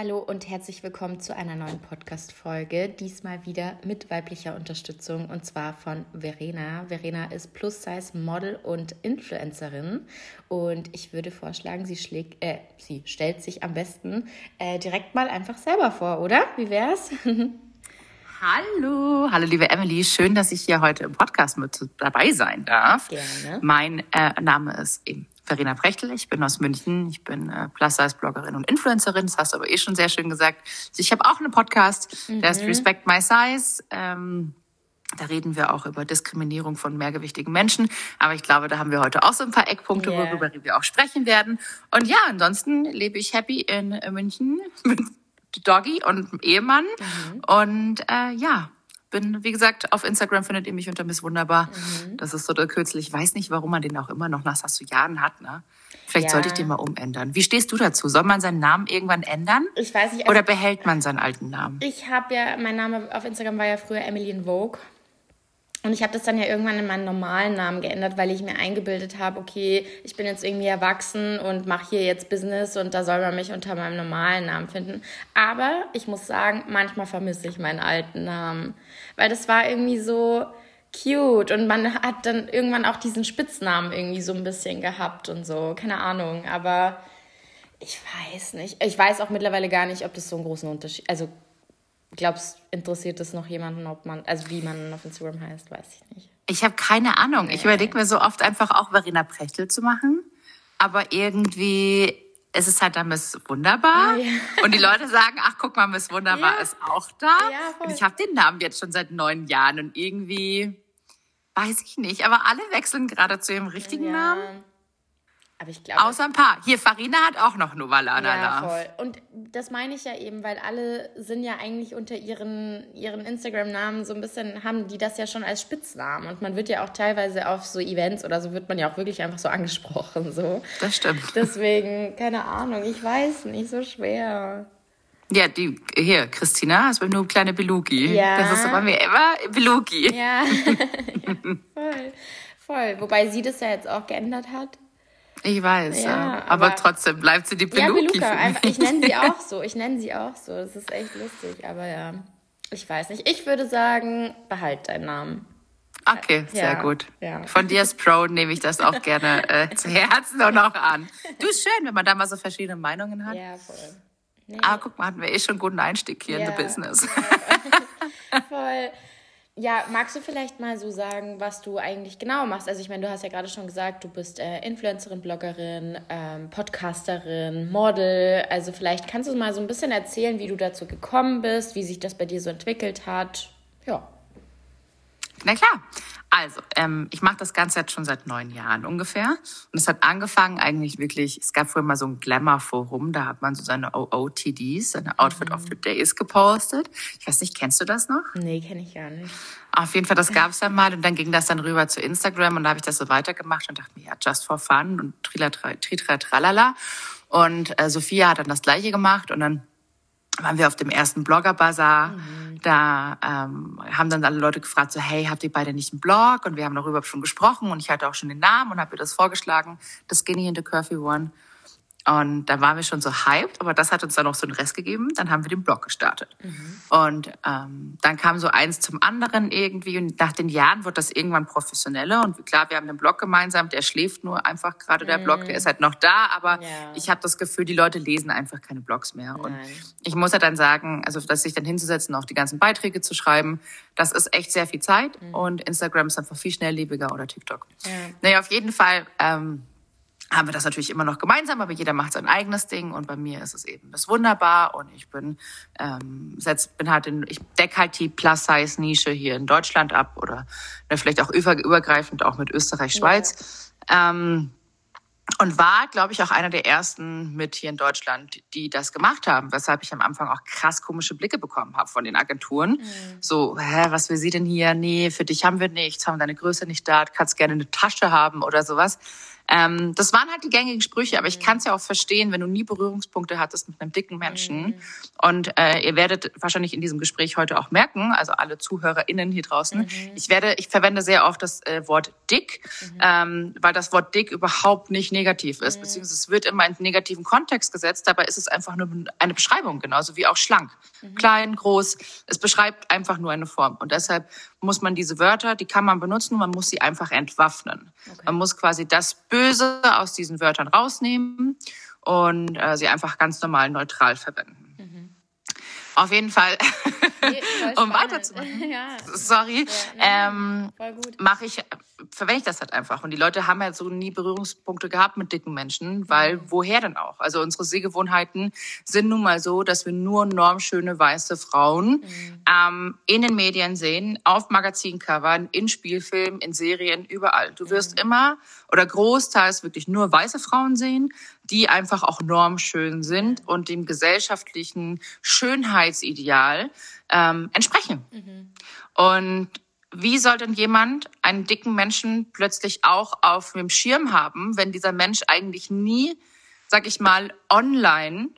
Hallo und herzlich willkommen zu einer neuen Podcast-Folge. Diesmal wieder mit weiblicher Unterstützung und zwar von Verena. Verena ist Plus-Size-Model und Influencerin und ich würde vorschlagen, sie, schlägt, äh, sie stellt sich am besten äh, direkt mal einfach selber vor, oder? Wie wär's? Hallo, hallo liebe Emily, schön, dass ich hier heute im Podcast mit dabei sein darf. Gerne. Mein äh, Name ist eben Verena Brechtel, ich bin aus München, ich bin äh, Plus-Size-Bloggerin und Influencerin, das hast du aber eh schon sehr schön gesagt. Ich habe auch einen Podcast, mhm. der ist Respect My Size. Ähm, da reden wir auch über Diskriminierung von mehrgewichtigen Menschen. Aber ich glaube, da haben wir heute auch so ein paar Eckpunkte, yeah. worüber wir auch sprechen werden. Und ja, ansonsten lebe ich happy in München mit Doggy und Ehemann. Mhm. Und äh, ja, bin, wie gesagt, auf Instagram findet ihr mich unter Miss Wunderbar. Mhm. Das ist so der Kürzel. Ich weiß nicht, warum man den auch immer noch nach so Jahren hat. Ne? Vielleicht ja. sollte ich den mal umändern. Wie stehst du dazu? Soll man seinen Namen irgendwann ändern? Ich weiß nicht. Also Oder behält man seinen alten Namen? Ich habe ja, mein Name auf Instagram war ja früher Emily in Vogue. Und ich habe das dann ja irgendwann in meinen normalen Namen geändert, weil ich mir eingebildet habe, okay, ich bin jetzt irgendwie erwachsen und mache hier jetzt Business und da soll man mich unter meinem normalen Namen finden. Aber ich muss sagen, manchmal vermisse ich meinen alten Namen, weil das war irgendwie so cute und man hat dann irgendwann auch diesen Spitznamen irgendwie so ein bisschen gehabt und so, keine Ahnung, aber ich weiß nicht. Ich weiß auch mittlerweile gar nicht, ob das so einen großen Unterschied, also Glaubst interessiert es noch jemanden, ob man, also wie man auf Instagram heißt, weiß ich nicht. Ich habe keine Ahnung. Nee. Ich überlege mir so oft einfach auch Verena Prechtel zu machen. Aber irgendwie ist es halt dann Miss Wunderbar. Ja. Und die Leute sagen, ach guck mal, Miss Wunderbar ja. ist auch da. Ja, und ich habe den Namen jetzt schon seit neun Jahren und irgendwie weiß ich nicht. Aber alle wechseln gerade zu ihrem richtigen Namen. Aber ich glaube. Außer ein paar. Hier, Farina hat auch noch Novalana ja, voll. Und das meine ich ja eben, weil alle sind ja eigentlich unter ihren, ihren Instagram-Namen so ein bisschen, haben die das ja schon als Spitznamen. Und man wird ja auch teilweise auf so Events oder so wird man ja auch wirklich einfach so angesprochen. So. Das stimmt. Deswegen, keine Ahnung, ich weiß nicht, so schwer. Ja, die, hier, Christina ist bei nur kleine Belugi. Ja. Das ist bei mir immer Belugi. Ja. ja. Voll. Voll. Wobei sie das ja jetzt auch geändert hat. Ich weiß, ja. Aber, aber, trotzdem bleibt sie die Peluki. Ja, Beluga. Ich nenne sie auch so. Ich nenne sie auch so. Das ist echt lustig. Aber ja, ich weiß nicht. Ich würde sagen, behalt deinen Namen. Okay, sehr ja, gut. Ja. Von dir als Pro nehme ich das auch gerne äh, zu Herzen und auch an. Du ist schön, wenn man da mal so verschiedene Meinungen hat. Ja, voll. Nee. Aber guck mal, hatten wir eh schon einen guten Einstieg hier ja. in the Business. voll. Ja, magst du vielleicht mal so sagen, was du eigentlich genau machst? Also ich meine, du hast ja gerade schon gesagt, du bist äh, Influencerin, Bloggerin, ähm, Podcasterin, Model. Also vielleicht kannst du mal so ein bisschen erzählen, wie du dazu gekommen bist, wie sich das bei dir so entwickelt hat. Ja. Na klar. Also, ähm, ich mache das Ganze jetzt schon seit neun Jahren ungefähr. Und es hat angefangen eigentlich wirklich, es gab früher mal so ein Glamour-Forum, da hat man so seine OOTDs, seine Outfit mhm. of the Days gepostet. Ich weiß nicht, kennst du das noch? Nee, kenne ich gar nicht. Auf jeden Fall, das gab es dann mal und dann ging das dann rüber zu Instagram und da habe ich das so weitergemacht und dachte mir, ja, just for fun und tritra, tralala. Und äh, Sophia hat dann das Gleiche gemacht und dann waren wir auf dem ersten Blogger-Bazar. Mhm. Da ähm, haben dann alle Leute gefragt, so, hey, habt ihr beide nicht einen Blog? Und wir haben darüber schon gesprochen und ich hatte auch schon den Namen und habe ihr das vorgeschlagen, das Skinny in the Curvy One. Und da waren wir schon so hyped, aber das hat uns dann noch so einen Rest gegeben. Dann haben wir den Blog gestartet. Mhm. Und ähm, dann kam so eins zum anderen irgendwie. Und nach den Jahren wird das irgendwann professioneller. Und klar, wir haben den Blog gemeinsam. Der schläft nur einfach gerade der mhm. Blog. Der ist halt noch da. Aber ja. ich habe das Gefühl, die Leute lesen einfach keine Blogs mehr. Nein. Und ich muss ja dann sagen, also dass sich dann hinzusetzen, auch die ganzen Beiträge zu schreiben, das ist echt sehr viel Zeit. Mhm. Und Instagram ist einfach viel schnelllebiger oder TikTok. Ja. Naja, auf jeden Fall. Ähm, haben wir das natürlich immer noch gemeinsam, aber jeder macht sein eigenes Ding und bei mir ist es eben das wunderbar und ich bin ähm, setz, bin halt in, ich deck halt die Plus Size Nische hier in Deutschland ab oder ne, vielleicht auch über, übergreifend auch mit Österreich Schweiz ja. ähm, und war glaube ich auch einer der ersten mit hier in Deutschland, die das gemacht haben, weshalb ich am Anfang auch krass komische Blicke bekommen habe von den Agenturen, mhm. so hä was will sie denn hier? Nee, für dich haben wir nichts, haben deine Größe nicht da, kannst gerne eine Tasche haben oder sowas Ähm, das waren halt die gängigen Sprüche, aber ich kann es ja auch verstehen, wenn du nie Berührungspunkte hattest mit einem dicken Menschen. Mhm. Und äh, ihr werdet wahrscheinlich in diesem Gespräch heute auch merken, also alle ZuhörerInnen hier draußen, mhm. ich werde, ich verwende sehr oft das äh, Wort dick, mhm. ähm, weil das Wort dick überhaupt nicht negativ ist, mhm. beziehungsweise es wird immer in negativen Kontext gesetzt, dabei ist es einfach nur eine Beschreibung, genauso wie auch schlank. Mhm. Klein, groß, es beschreibt einfach nur eine Form. Und deshalb muss man diese Wörter, die kann man benutzen, man muss sie einfach entwaffnen. Okay. Man muss quasi das Böse aus diesen Wörtern rausnehmen und äh, sie einfach ganz normal neutral verwenden. Auf jeden Fall, nee, um weiterzumachen. ja. Sorry, ja, ähm, mache ich verwende ich das halt einfach. Und die Leute haben halt so nie Berührungspunkte gehabt mit dicken Menschen, weil mhm. woher denn auch? Also unsere Sehgewohnheiten sind nun mal so, dass wir nur normschöne weiße Frauen mhm. ähm, in den Medien sehen, auf Magazincovern, in Spielfilmen, in Serien, überall. Du wirst mhm. immer oder großteils wirklich nur weiße Frauen sehen, die einfach auch normschön sind und dem gesellschaftlichen Schönheitsideal ähm, entsprechen. Mhm. Und wie soll denn jemand einen dicken Menschen plötzlich auch auf dem Schirm haben, wenn dieser Mensch eigentlich nie, sag ich mal, online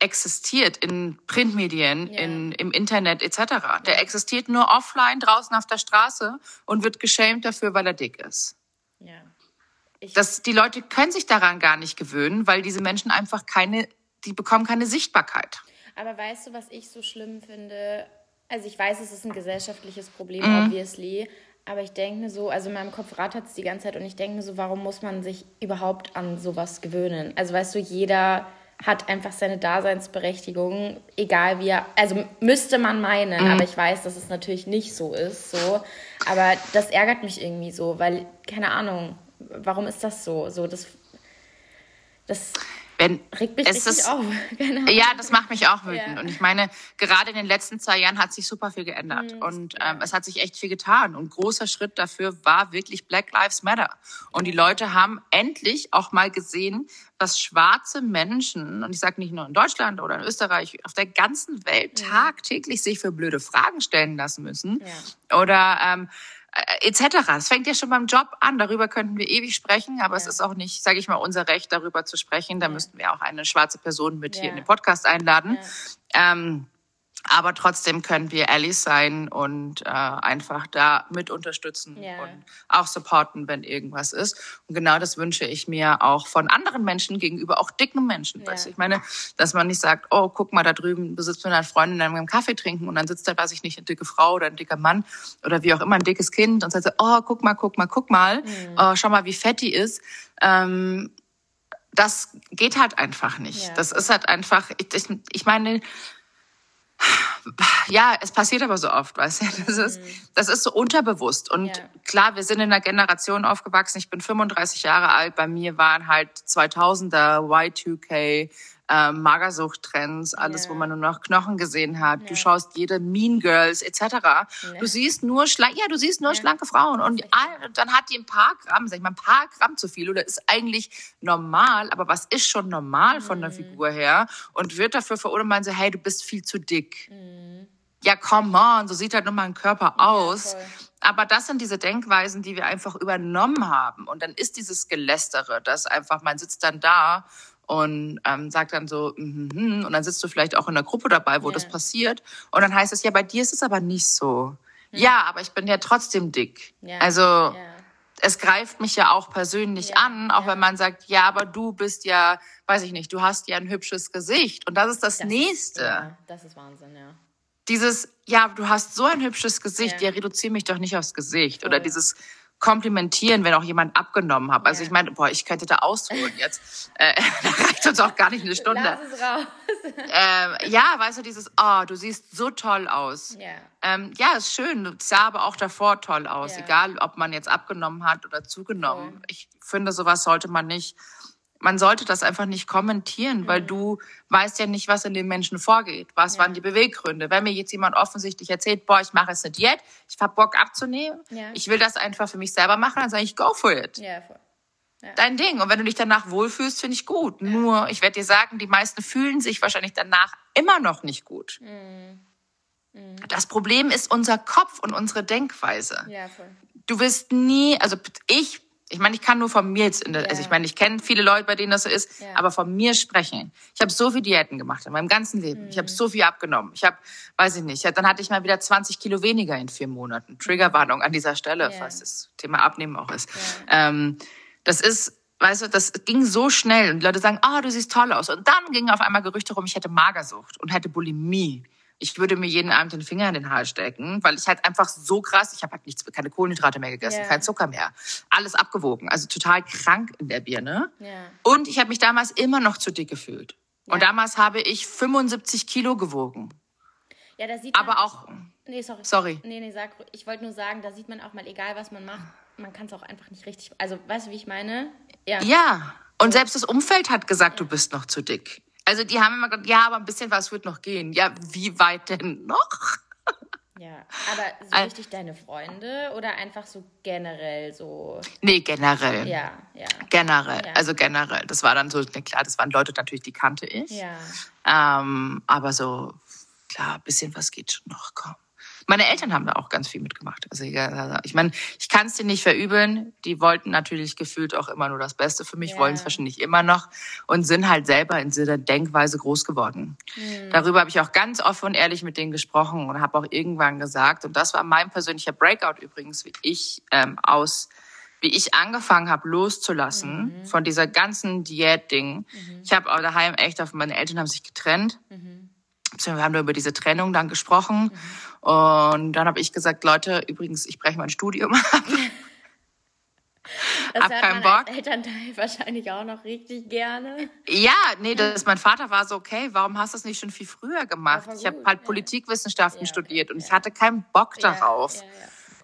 existiert in Printmedien, yeah. in, im Internet etc. Yeah. Der existiert nur offline draußen auf der Straße und wird geschämt dafür, weil er dick ist. Ja. Das, die Leute können sich daran gar nicht gewöhnen, weil diese Menschen einfach keine, die bekommen keine Sichtbarkeit. Aber weißt du, was ich so schlimm finde? Also ich weiß, es ist ein gesellschaftliches Problem, mhm. obviously. Aber ich denke mir so, also in meinem Kopf rattert es die ganze Zeit und ich denke mir so, warum muss man sich überhaupt an sowas gewöhnen? Also weißt du, jeder hat einfach seine Daseinsberechtigung, egal wie er, also müsste man meinen, mhm. aber ich weiß, dass es natürlich nicht so ist, so. Aber das ärgert mich irgendwie so, weil, keine Ahnung, warum ist das so? So, das, das wenn Regt mich es ist, auf. Genau. Ja, das macht mich auch wütend. Ja. Und ich meine, gerade in den letzten zwei Jahren hat sich super viel geändert. Mhm. Und ähm, es hat sich echt viel getan. Und großer Schritt dafür war wirklich Black Lives Matter. Und die Leute haben endlich auch mal gesehen, dass schwarze Menschen, und ich sage nicht nur in Deutschland oder in Österreich, auf der ganzen Welt ja. tagtäglich sich für blöde Fragen stellen lassen müssen. Ja. Oder ähm, äh, etc. Es fängt ja schon beim Job an. Darüber könnten wir ewig sprechen, aber ja. es ist auch nicht, sage ich mal, unser Recht, darüber zu sprechen. Da ja. müssten wir auch eine schwarze Person mit ja. hier in den Podcast einladen. Ähm, aber trotzdem können wir Allies sein und äh, einfach da mit unterstützen yeah. und auch supporten, wenn irgendwas ist. Und genau das wünsche ich mir auch von anderen Menschen gegenüber, auch dicken Menschen. Yeah. Weißt du? Ich meine, dass man nicht sagt, oh, guck mal, da drüben, sitzt mit einer Freundin in einem Kaffee trinken und dann sitzt da, weiß ich nicht, eine dicke Frau oder ein dicker Mann oder wie auch immer, ein dickes Kind und sagt, oh, guck mal, guck mal, guck mal, mhm. oh, schau mal, wie fett die ist. Ähm, das geht halt einfach nicht. Ja. Das ist halt einfach, ich, ich, ich meine, ja, es passiert aber so oft, weißt du? Das ist, mhm. das ist so unterbewusst. Und ja. klar, wir sind in einer Generation aufgewachsen. Ich bin 35 Jahre alt. Bei mir waren halt 2000er, Y2K, äh, Magersucht-Trends, alles, ja. wo man nur noch Knochen gesehen hat. Ja. Du schaust jede Mean Girls etc. Ja. Du siehst nur schlank, ja, du siehst nur schlanke Frauen und dann hat die ein paar Gramm, sag ich mal, ein paar Gramm zu viel oder ist eigentlich normal, aber was ist schon normal von der mhm. Figur her und wird dafür verurteilt, man so, hey, du bist viel zu dick. Mhm. Ja, come on, so sieht halt nun mal ein Körper aus. Aber das sind diese Denkweisen, die wir einfach übernommen haben. Und dann ist dieses Gelästere, das einfach, man sitzt dann da und ähm, sagt dann so, mm -hmm, und dann sitzt du vielleicht auch in einer Gruppe dabei, wo yeah. das passiert. Und dann heißt es, ja, bei dir ist es aber nicht so. Hm. Ja, aber ich bin ja trotzdem dick. Yeah. Also yeah. es greift mich ja auch persönlich an, auch wenn man sagt, ja, aber du bist ja, weiß ich nicht, du hast ja ein hübsches Gesicht. Und das ist das, das Nächste. Ist, ja, das ist Wahnsinn, ja. Dieses, ja, du hast so ein hübsches Gesicht, ja, reduziere mich doch nicht aufs Gesicht. Voll. Oder dieses, komplimentieren, wenn auch jemand abgenommen hat. Also ich meine, boah, ich könnte da ausholen jetzt. Äh, da reicht uns auch gar nicht eine Stunde. Lass es raus. äh, ja, weißt du, dieses, oh, du siehst so toll aus. Yeah. Ähm, ja, ist schön. sah aber auch davor toll aus. Yeah. Egal, ob man jetzt abgenommen hat oder zugenommen. Cool. Ich finde, sowas sollte man nicht man sollte das einfach nicht kommentieren, mhm. weil du weißt ja nicht, was in den Menschen vorgeht. Was ja. waren die Beweggründe? Wenn mir jetzt jemand offensichtlich erzählt, boah, ich mache jetzt eine Diät, ich hab Bock abzunehmen, ja. ich will das einfach für mich selber machen, dann sage ich, go for it. Ja, voll. Dein Ding. Und wenn du dich danach wohlfühlst, finde ich gut. Nur, ich werde dir sagen, die meisten fühlen sich wahrscheinlich danach immer noch nicht gut. Mhm. Mhm. Das Problem ist unser Kopf und unsere Denkweise. Ja, voll. Du wirst nie, also ich Ich meine, ich kann nur von mir jetzt, in der, also Ja. ich meine, ich kenne viele Leute, bei denen das so ist, Ja. aber von mir sprechen. Ich habe so viel Diäten gemacht in meinem ganzen Leben. Ich habe Mhm. so viel abgenommen. Ich habe, weiß ich nicht, dann hatte ich mal wieder 20 Kilo weniger in vier Monaten. Triggerwarnung an dieser Stelle, Ja. falls das Thema Abnehmen auch ist. Ähm, das ist, weißt du, das ging so schnell und Leute sagen, ah, du siehst toll aus. Und dann gingen auf einmal Gerüchte rum, ich hätte Magersucht und hätte Bulimie. Ich würde mir jeden Abend den Finger in den Hals stecken, weil ich halt einfach so krass, ich habe halt nichts, keine Kohlenhydrate mehr gegessen, Ja. kein Zucker mehr, alles abgewogen, also total krank in der Birne. Ja. Und ich habe mich damals immer noch zu dick gefühlt. Und Ja. damals habe ich 75 Kilo gewogen. Ja, da sieht man. Aber auch, Nee, sorry. Sorry. Nee, nee, sag, ich wollte nur sagen, da sieht man auch mal, egal was man macht, man kann es auch einfach nicht richtig. Also, weißt du, wie ich meine? Ja. ja. Und selbst das Umfeld hat gesagt, du bist noch zu dick. Also die haben immer gesagt, ja, aber ein bisschen was wird noch gehen. Ja, wie weit denn noch? Ja. Aber so richtig deine Freunde oder einfach so generell so. Nee, generell. Ja, ja. Generell, Ja. also generell. Das war dann so, ne, klar, das waren Leute natürlich, die kannte ich. Ja. Ähm, aber so, klar, ein bisschen was geht schon noch, komm. Meine Eltern haben da auch ganz viel mitgemacht. Also ich meine, ich kann es dir nicht verübeln. Die wollten natürlich gefühlt auch immer nur das Beste für mich, Ja. wollen es wahrscheinlich immer noch und sind halt selber in dieser Denkweise groß geworden. Hm. Darüber habe ich auch ganz offen und ehrlich mit denen gesprochen und habe auch irgendwann gesagt, und das war mein persönlicher Breakout übrigens, wie ich ähm, aus wie ich angefangen habe loszulassen Mhm. von dieser ganzen Diät-Ding. Ich habe auch daheim echt auf meine Eltern haben sich getrennt. Mhm. Wir haben da über diese Trennung dann gesprochen. Und dann habe ich gesagt, Leute, übrigens, ich breche mein Studium ab. Das Hab keinen Bock. Elternteil wahrscheinlich auch noch richtig gerne. ja, nee, das, mein Vater war so, okay, warum hast du das nicht schon viel früher gemacht? Ich habe halt ja. Politikwissenschaften Ja, studiert und ja. ich hatte keinen Bock darauf.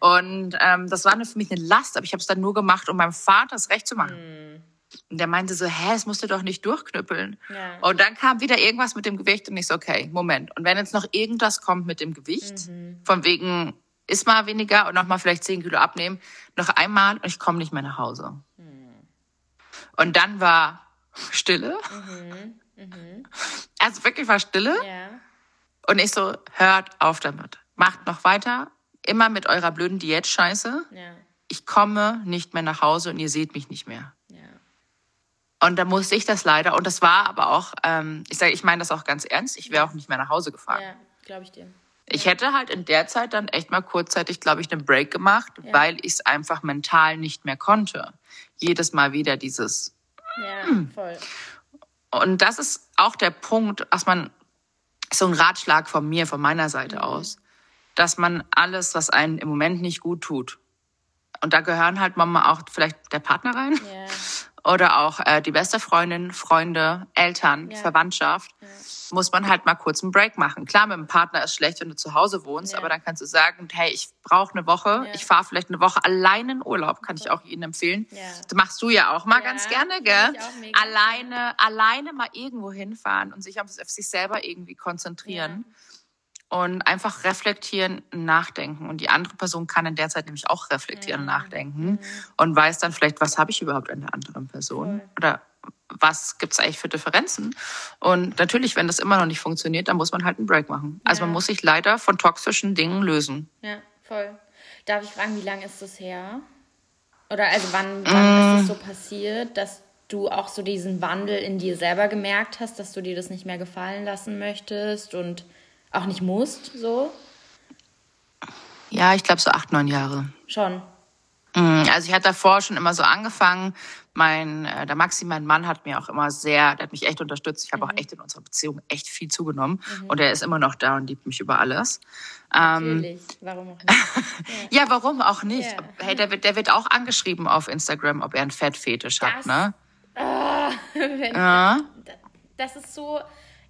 Und ähm, das war für mich eine Last, aber ich habe es dann nur gemacht, um meinem Vater es recht zu machen. Und der meinte so, hä, das musst du doch nicht durchknüppeln. Ja. Und dann kam wieder irgendwas mit dem Gewicht und ich so, okay, Moment. Und wenn jetzt noch irgendwas kommt mit dem Gewicht, Mhm. von wegen, isst mal weniger und nochmal vielleicht 10 Kilo abnehmen, noch einmal und ich komme nicht mehr nach Hause. Hm. Und dann war Stille. Also wirklich war Stille. Mhm. Ja. Und ich so, hört auf damit. Macht noch weiter. Immer mit eurer blöden Diät-Scheiße. Ja. Ich komme nicht mehr nach Hause und ihr seht mich nicht mehr. Ja. Und da musste ich das leider. Und das war aber auch, ähm, ich sage, ich meine das auch ganz ernst. Ich wäre auch nicht mehr nach Hause gefahren. Ja, glaube ich dir. Ich hätte halt in der Zeit dann echt mal kurzzeitig, glaube ich, einen Break gemacht, weil ich es einfach mental nicht mehr konnte. Jedes Mal wieder dieses. Ja, Hm. voll. Und das ist auch der Punkt, dass man, so ein Ratschlag von mir, von meiner Seite Mhm. aus, dass man alles, was einen im Moment nicht gut tut, und da gehören halt manchmal auch vielleicht der Partner rein Ja. Oder auch äh, die beste Freundin, Freunde, Eltern, Ja. Verwandtschaft, muss man halt mal kurz einen Break machen. Klar, mit dem Partner ist schlecht, wenn du zu Hause wohnst, Ja. aber dann kannst du sagen, hey, ich brauche eine Woche, Ja. ich fahre vielleicht eine Woche alleine in Urlaub, kann ich auch Ihnen empfehlen. Ja. Das machst du ja auch mal Ja, ganz gerne, gell? Alleine, alleine mal irgendwo hinfahren und sich auf, auf sich selber irgendwie konzentrieren. Und einfach reflektieren, nachdenken. Und die andere Person kann in der Zeit nämlich auch reflektieren, nachdenken und weiß dann vielleicht, was habe ich überhaupt an der anderen Person? Voll. Oder was gibt es eigentlich für Differenzen? Und natürlich, wenn das immer noch nicht funktioniert, dann muss man halt einen Break machen. Also Ja. man muss sich leider von toxischen Dingen lösen. Ja, voll. Darf ich fragen, wie lange ist das her? Oder also wann, wann ist es so passiert, dass du auch so diesen Wandel in dir selber gemerkt hast, dass du dir das nicht mehr gefallen lassen möchtest und auch nicht musst, so? Ja, ich glaube so acht, neun Jahre. Schon. Mm, Also ich hatte davor schon immer so angefangen. Mein, äh, der Maxi, mein Mann, hat mir auch immer sehr, der hat mich echt unterstützt. Ich habe auch echt in unserer Beziehung echt viel zugenommen. Und er ist immer noch da und liebt mich über alles. Ähm, Natürlich. Warum auch nicht? ja, warum auch nicht? Ja. Hey, der wird, der wird auch angeschrieben auf Instagram, ob er einen Fettfetisch hat, ne? Wenn, Ja. das ist so.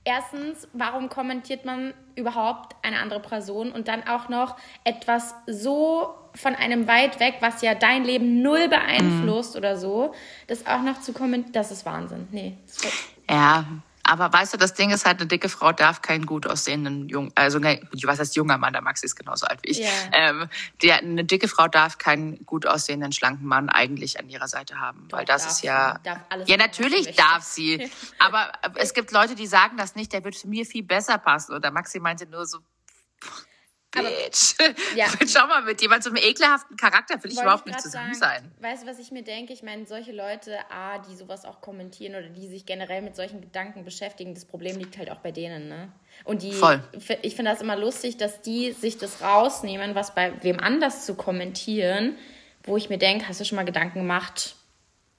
Erstens, warum kommentiert man überhaupt eine andere Person und dann auch noch etwas so von einem weit weg, was ja dein Leben null beeinflusst oder so, das auch noch zu kommentieren, das ist Wahnsinn. Nee. das ist- Ja, aber weißt du, das Ding ist halt, eine dicke Frau darf keinen gut aussehenden jungen, also ne, was heißt junger Mann, der Maxi ist genauso alt wie ich. Ja. Ähm, die, eine dicke Frau darf keinen gut aussehenden, schlanken Mann eigentlich an ihrer Seite haben, weil das ist ja, ja natürlich darf sie, aber es gibt Leute, die sagen das nicht, der wird mir viel besser passen. Und der Maxi meinte nur so, Bitch. Ja. Schau mal, mit jemand so einem ekelhaften Charakter will ich überhaupt ich nicht zusammen sagen, sein. Weißt du, was ich mir denke? Ich meine, solche Leute, A, die sowas auch kommentieren oder die sich generell mit solchen Gedanken beschäftigen, das Problem liegt halt auch bei denen, ne? Und die, Voll. ich finde das immer lustig, dass die sich das rausnehmen, was bei wem anders zu kommentieren, wo ich mir denke, hast du schon mal Gedanken gemacht,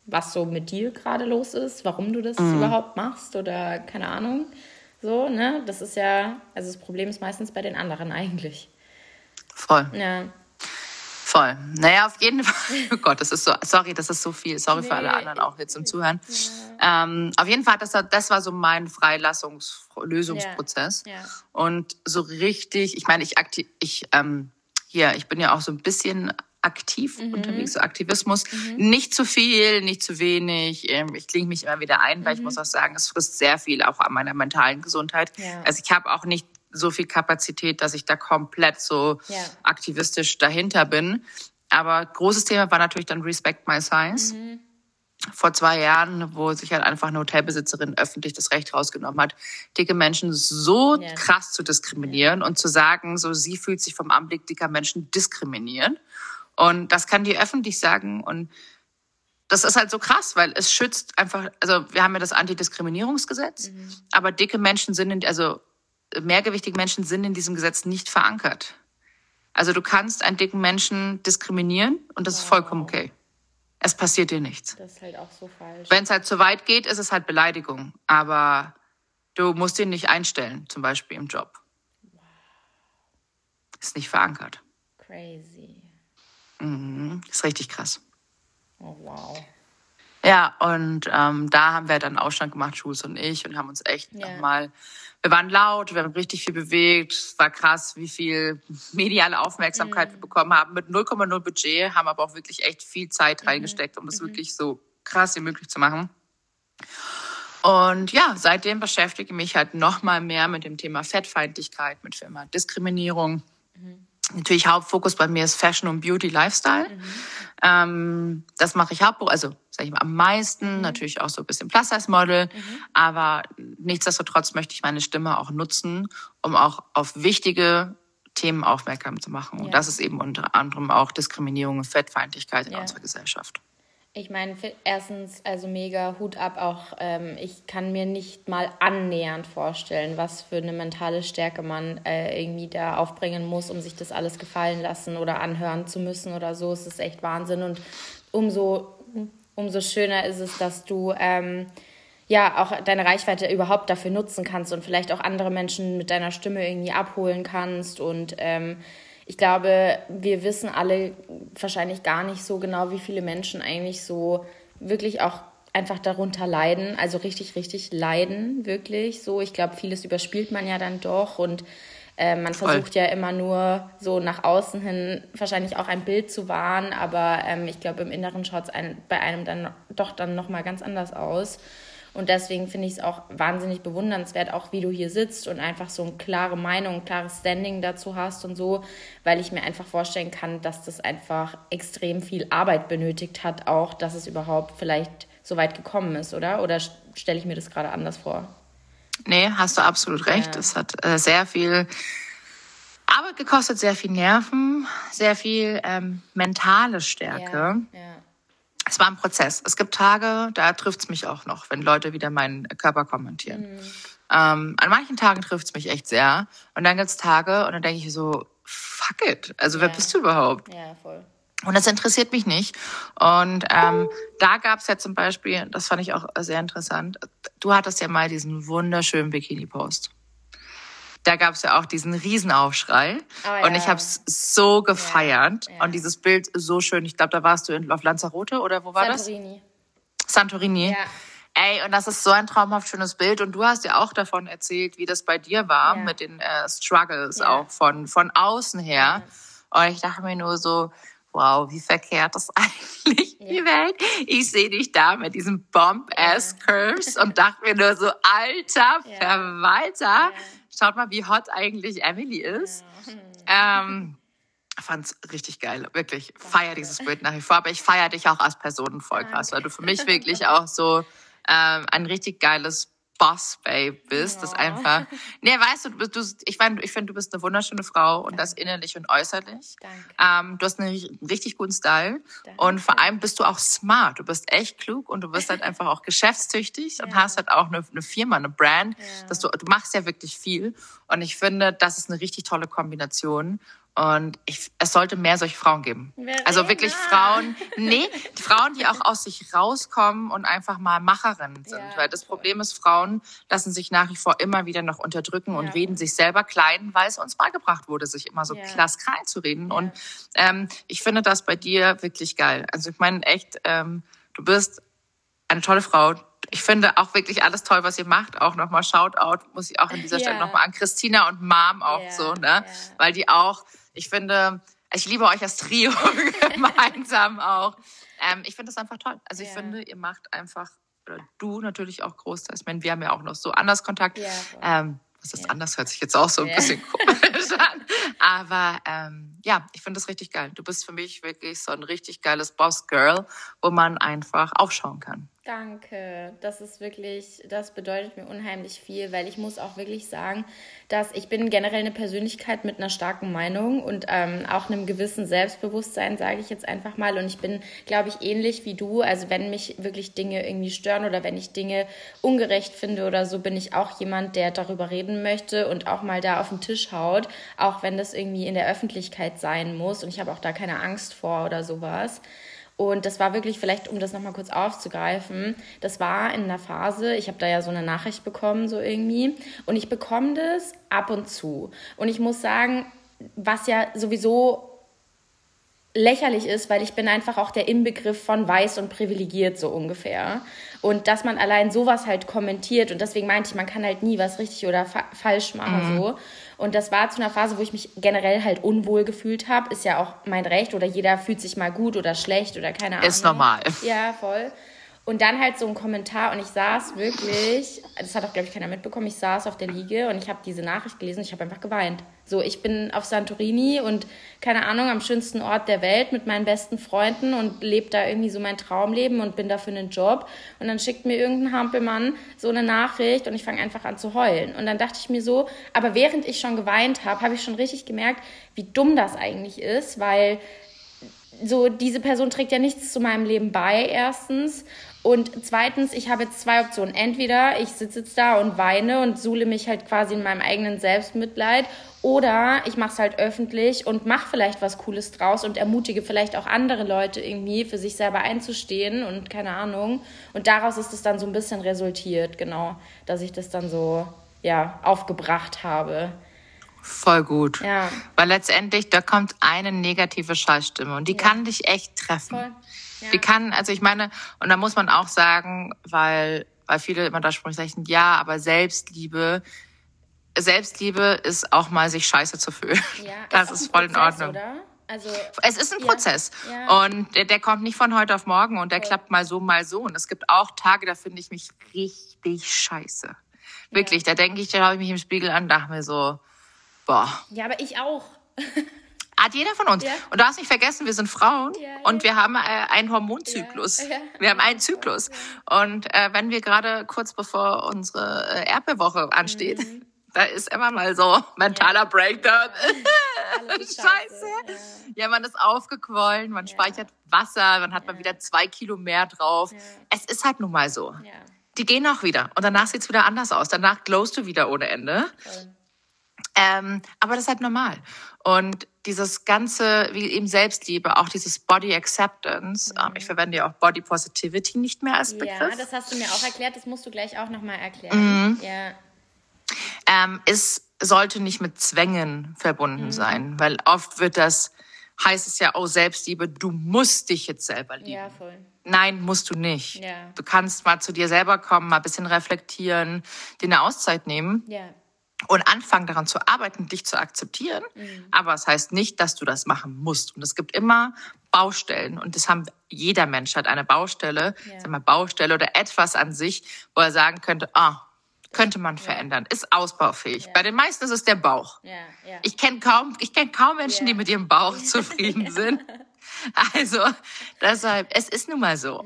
was so mit dir gerade los ist, warum du das mhm. überhaupt machst oder keine Ahnung. So, ne? Das ist ja, also das Problem ist meistens bei den anderen eigentlich. Voll. Ja. Voll. Naja, auf jeden Fall. Oh Gott, das ist so, sorry, das ist so viel. Sorry nee. für alle anderen auch jetzt zum Zuhören. Ja. Ähm, auf jeden Fall, das, das war so mein Freilassungs-Lösungsprozess. Ja. Ja. Und so richtig, ich meine, ich aktiv, ich, ähm, hier, ich bin ja auch so ein bisschen aktiv mhm. unterwegs, so Aktivismus. Mhm. Nicht zu viel, nicht zu wenig. Ähm, ich klinge mich immer wieder ein, weil mhm. ich muss auch sagen, es frisst sehr viel auch an meiner mentalen Gesundheit. Ja. Also ich habe auch nicht so viel Kapazität, dass ich da komplett so ja. aktivistisch dahinter bin. Aber großes Thema war natürlich dann Respect My Size. Mhm. Vor zwei Jahren, wo sich halt einfach eine Hotelbesitzerin öffentlich das Recht rausgenommen hat, dicke Menschen so ja. krass zu diskriminieren und zu sagen, so sie fühlt sich vom Anblick dicker Menschen diskriminieren. Und das kann die öffentlich sagen. Und das ist halt so krass, weil es schützt einfach, also wir haben ja das Antidiskriminierungsgesetz, mhm. aber dicke Menschen sind, in, also mehrgewichtige Menschen sind in diesem Gesetz nicht verankert. Also du kannst einen dicken Menschen diskriminieren und das wow. ist vollkommen okay. Es passiert dir nichts. Das ist halt auch so falsch. Wenn es halt zu weit geht, ist es halt Beleidigung. Aber du musst ihn nicht einstellen, zum Beispiel im Job. Wow. Ist nicht verankert. Crazy. Mhm. Ist richtig krass. Oh, wow. Ja, und ähm, da haben wir dann Ausstand gemacht, Jules und ich, und haben uns echt yeah. nochmal, wir waren laut, wir haben richtig viel bewegt. Es war krass, wie viel mediale Aufmerksamkeit mm. wir bekommen haben. Mit 0,0 Budget, haben aber auch wirklich echt viel Zeit mhm. reingesteckt, um es mm wirklich so krass wie möglich zu machen. Und ja, seitdem beschäftige ich mich halt nochmal mehr mit dem Thema Fettfeindlichkeit, mit Thema Diskriminierung. Mhm. Natürlich Hauptfokus bei mir ist Fashion und Beauty Lifestyle. Mhm. Ähm, das mache ich hauptberuflich, also sage ich mal am meisten, mhm. natürlich auch so ein bisschen Plus-Size-Model. Mhm. Aber nichtsdestotrotz möchte ich meine Stimme auch nutzen, um auch auf wichtige Themen aufmerksam zu machen. Ja. Und das ist eben unter anderem auch Diskriminierung und Fettfeindlichkeit in ja. unserer Gesellschaft. Ich meine, erstens, also mega Hut ab auch. Ähm, ich kann mir nicht mal annähernd vorstellen, was für eine mentale Stärke man äh, irgendwie da aufbringen muss, um sich das alles gefallen lassen oder anhören zu müssen oder so. Es ist echt Wahnsinn. Und umso, umso schöner ist es, dass du ähm, ja auch deine Reichweite überhaupt dafür nutzen kannst und vielleicht auch andere Menschen mit deiner Stimme irgendwie abholen kannst und ähm, ich glaube, wir wissen alle wahrscheinlich gar nicht so genau, wie viele Menschen eigentlich so wirklich auch einfach darunter leiden, also richtig, richtig leiden, wirklich so. Ich glaube, vieles überspielt man ja dann doch und äh, man versucht ja immer nur so nach außen hin wahrscheinlich auch ein Bild zu wahren, aber ähm, ich glaube, im Inneren schaut es ein, bei einem dann doch dann nochmal ganz anders aus. Und deswegen finde ich es auch wahnsinnig bewundernswert, auch wie du hier sitzt und einfach so eine klare Meinung, ein klares Standing dazu hast und so, weil ich mir einfach vorstellen kann, dass das einfach extrem viel Arbeit benötigt hat, auch dass es überhaupt vielleicht so weit gekommen ist, oder? Oder stelle ich mir das gerade anders vor? Nee, hast du absolut recht. Ja. Es hat äh, sehr viel Arbeit gekostet, sehr viel Nerven, sehr viel ähm, mentale Stärke. Ja, ja es war ein Prozess. Es gibt Tage, da trifft es mich auch noch, wenn Leute wieder meinen Körper kommentieren. Mhm. Ähm, an manchen Tagen trifft es mich echt sehr. Und dann gibt es Tage und dann denke ich so, fuck it. Also ja. wer bist du überhaupt? Ja, voll. Und das interessiert mich nicht. Und ähm, da gab es ja zum Beispiel, das fand ich auch sehr interessant, du hattest ja mal diesen wunderschönen Bikini-Post da gab es ja auch diesen Riesenaufschrei. Oh, ja. Und ich habe es so gefeiert. Ja, ja. Und dieses Bild so schön. Ich glaube, da warst du in, auf Lanzarote oder wo war Santorini. das? Santorini. Ja. Ey, und das ist so ein traumhaft schönes Bild. Und du hast ja auch davon erzählt, wie das bei dir war, mit den äh, Struggles auch von, von außen her. Und ich dachte mir nur so, wow, wie verkehrt das eigentlich ja. die Welt. Ich sehe dich da mit diesem Bomb-Ass-Curse ja. und dachte mir nur so, alter ja. Verwalter, schaut mal, wie hot eigentlich Emily ist. Ja. Ähm, fand's richtig geil, wirklich. Feier dieses Bild nach wie vor, aber ich feiere dich auch als Person voll krass, weil du für mich wirklich auch so ähm, ein richtig geiles Boss Babe bist, ja. das einfach. Nee, weißt du, du, du ich finde, ich finde, du bist eine wunderschöne Frau und Danke. das innerlich und äußerlich. Danke. Ähm, du hast einen richtig guten Style Danke. und vor allem bist du auch smart. Du bist echt klug und du bist halt einfach auch geschäftstüchtig ja. und hast halt auch eine, eine Firma, eine Brand. Ja. Dass du, du machst ja wirklich viel und ich finde, das ist eine richtig tolle Kombination. Und ich, es sollte mehr solche Frauen geben. Verena. Also wirklich Frauen, nee, die Frauen, die auch aus sich rauskommen und einfach mal Macherinnen sind. Ja, weil das voll. Problem ist, Frauen lassen sich nach wie vor immer wieder noch unterdrücken ja. und reden sich selber klein, weil es uns beigebracht wurde, sich immer so ja. klass klein zu reden. Und ähm, ich finde das bei dir wirklich geil. Also ich meine echt, ähm, du bist eine tolle Frau, ich finde auch wirklich alles toll, was ihr macht. Auch nochmal Shoutout, muss ich auch an dieser Stelle nochmal an Christina und Mom auch so, ne? Weil die auch ich finde, ich liebe euch als Trio gemeinsam auch. Ähm, ich finde das einfach toll. Also ich ja. finde, ihr macht einfach, oder du natürlich auch großteils. Ich meine, wir haben ja auch noch so anders Kontakt. Ja, ähm, was ist ja. anders? Hört sich jetzt auch so ein bisschen komisch an. Aber ähm, ja, ich finde das richtig geil. Du bist für mich wirklich so ein richtig geiles Boss-Girl, wo man einfach aufschauen kann. Danke, das ist wirklich, das bedeutet mir unheimlich viel, weil ich muss auch wirklich sagen, dass ich bin generell eine Persönlichkeit mit einer starken Meinung und ähm, auch einem gewissen Selbstbewusstsein, sage ich jetzt einfach mal. Und ich bin, glaube ich, ähnlich wie du. Also wenn mich wirklich Dinge irgendwie stören oder wenn ich Dinge ungerecht finde oder so, bin ich auch jemand, der darüber reden möchte und auch mal da auf den Tisch haut, auch wenn das irgendwie in der Öffentlichkeit sein muss. Und ich habe auch da keine Angst vor oder sowas. Und das war wirklich, vielleicht um das nochmal kurz aufzugreifen, das war in einer Phase, ich habe da ja so eine Nachricht bekommen, so irgendwie. Und ich bekomme das ab und zu. Und ich muss sagen, was ja sowieso lächerlich ist, weil ich bin einfach auch der Inbegriff von weiß und privilegiert so ungefähr. Und dass man allein sowas halt kommentiert und deswegen meinte ich, man kann halt nie was richtig oder fa falsch machen mhm. so. Und das war zu einer Phase, wo ich mich generell halt unwohl gefühlt habe. Ist ja auch mein Recht oder jeder fühlt sich mal gut oder schlecht oder keine Ahnung. Ist normal. Ja, voll. Und dann halt so ein Kommentar und ich saß wirklich, das hat auch, glaube ich, keiner mitbekommen, ich saß auf der Liege und ich habe diese Nachricht gelesen, ich habe einfach geweint. So, ich bin auf Santorini und keine Ahnung, am schönsten Ort der Welt mit meinen besten Freunden und lebe da irgendwie so mein Traumleben und bin da für einen Job. Und dann schickt mir irgendein Hampelmann so eine Nachricht und ich fange einfach an zu heulen. Und dann dachte ich mir so, aber während ich schon geweint habe, habe ich schon richtig gemerkt, wie dumm das eigentlich ist, weil so diese Person trägt ja nichts zu meinem Leben bei, erstens. Und zweitens, ich habe jetzt zwei Optionen. Entweder ich sitze jetzt da und weine und suhle mich halt quasi in meinem eigenen Selbstmitleid oder ich mache es halt öffentlich und mache vielleicht was Cooles draus und ermutige vielleicht auch andere Leute irgendwie für sich selber einzustehen und keine Ahnung. Und daraus ist es dann so ein bisschen resultiert, genau, dass ich das dann so ja aufgebracht habe. Voll gut. Ja. Weil letztendlich, da kommt eine negative Schallstimme und die ja. kann dich echt treffen. Voll. Ja. Die kann, also ich meine, und da muss man auch sagen, weil, weil viele immer da sprechen, ja, aber Selbstliebe, Selbstliebe ist auch mal sich scheiße zu fühlen. Ja, das ist, ist voll Prozess, in Ordnung. Oder? Also, es ist ein ja, Prozess ja. und der, der, kommt nicht von heute auf morgen und der okay. klappt mal so, mal so. Und es gibt auch Tage, da finde ich mich richtig scheiße. Wirklich, ja. da denke ich, da habe ich mich im Spiegel an, dachte mir so, boah. Ja, aber ich auch. Hat jeder von uns. Ja. Und du hast nicht vergessen, wir sind Frauen ja, und wir haben äh, einen Hormonzyklus. Wir haben einen Zyklus. Und äh, wenn wir gerade kurz bevor unsere äh, Erbewoche ansteht, mhm. da ist immer mal so mentaler Breakdown. Scheiße. Ja. man ist aufgequollen, man speichert Wasser, man hat mal wieder zwei Kilo mehr drauf. Es ist halt nun mal so. Die gehen auch wieder. Und danach sieht's wieder anders aus. Danach glowst du wieder ohne Ende. Voll. Ähm, aber das ist halt normal. Und dieses ganze, wie eben Selbstliebe, auch dieses Body Acceptance, mhm. ähm, ich verwende ja auch Body Positivity nicht mehr als Begriff. Ja, das hast du mir auch erklärt, das musst du gleich auch nochmal erklären. Mhm. Ja. Ähm, es sollte nicht mit Zwängen verbunden mhm. sein, weil oft wird das, heißt es ja, oh Selbstliebe, du musst dich jetzt selber lieben. Ja, voll. Nein, musst du nicht. Ja. Du kannst mal zu dir selber kommen, mal ein bisschen reflektieren, dir eine Auszeit nehmen. Ja und anfangen daran zu arbeiten, dich zu akzeptieren. Mhm. Aber es das heißt nicht, dass du das machen musst. Und es gibt immer Baustellen und das haben jeder Mensch hat eine Baustelle, ja. sag mal Baustelle oder etwas an sich, wo er sagen könnte, ah, könnte man ja. verändern, ist ausbaufähig. Ja. Bei den meisten ist es der Bauch. Ich kenne kaum, ich kenne kaum Menschen, die mit ihrem Bauch zufrieden sind. Also deshalb, es ist nun mal so.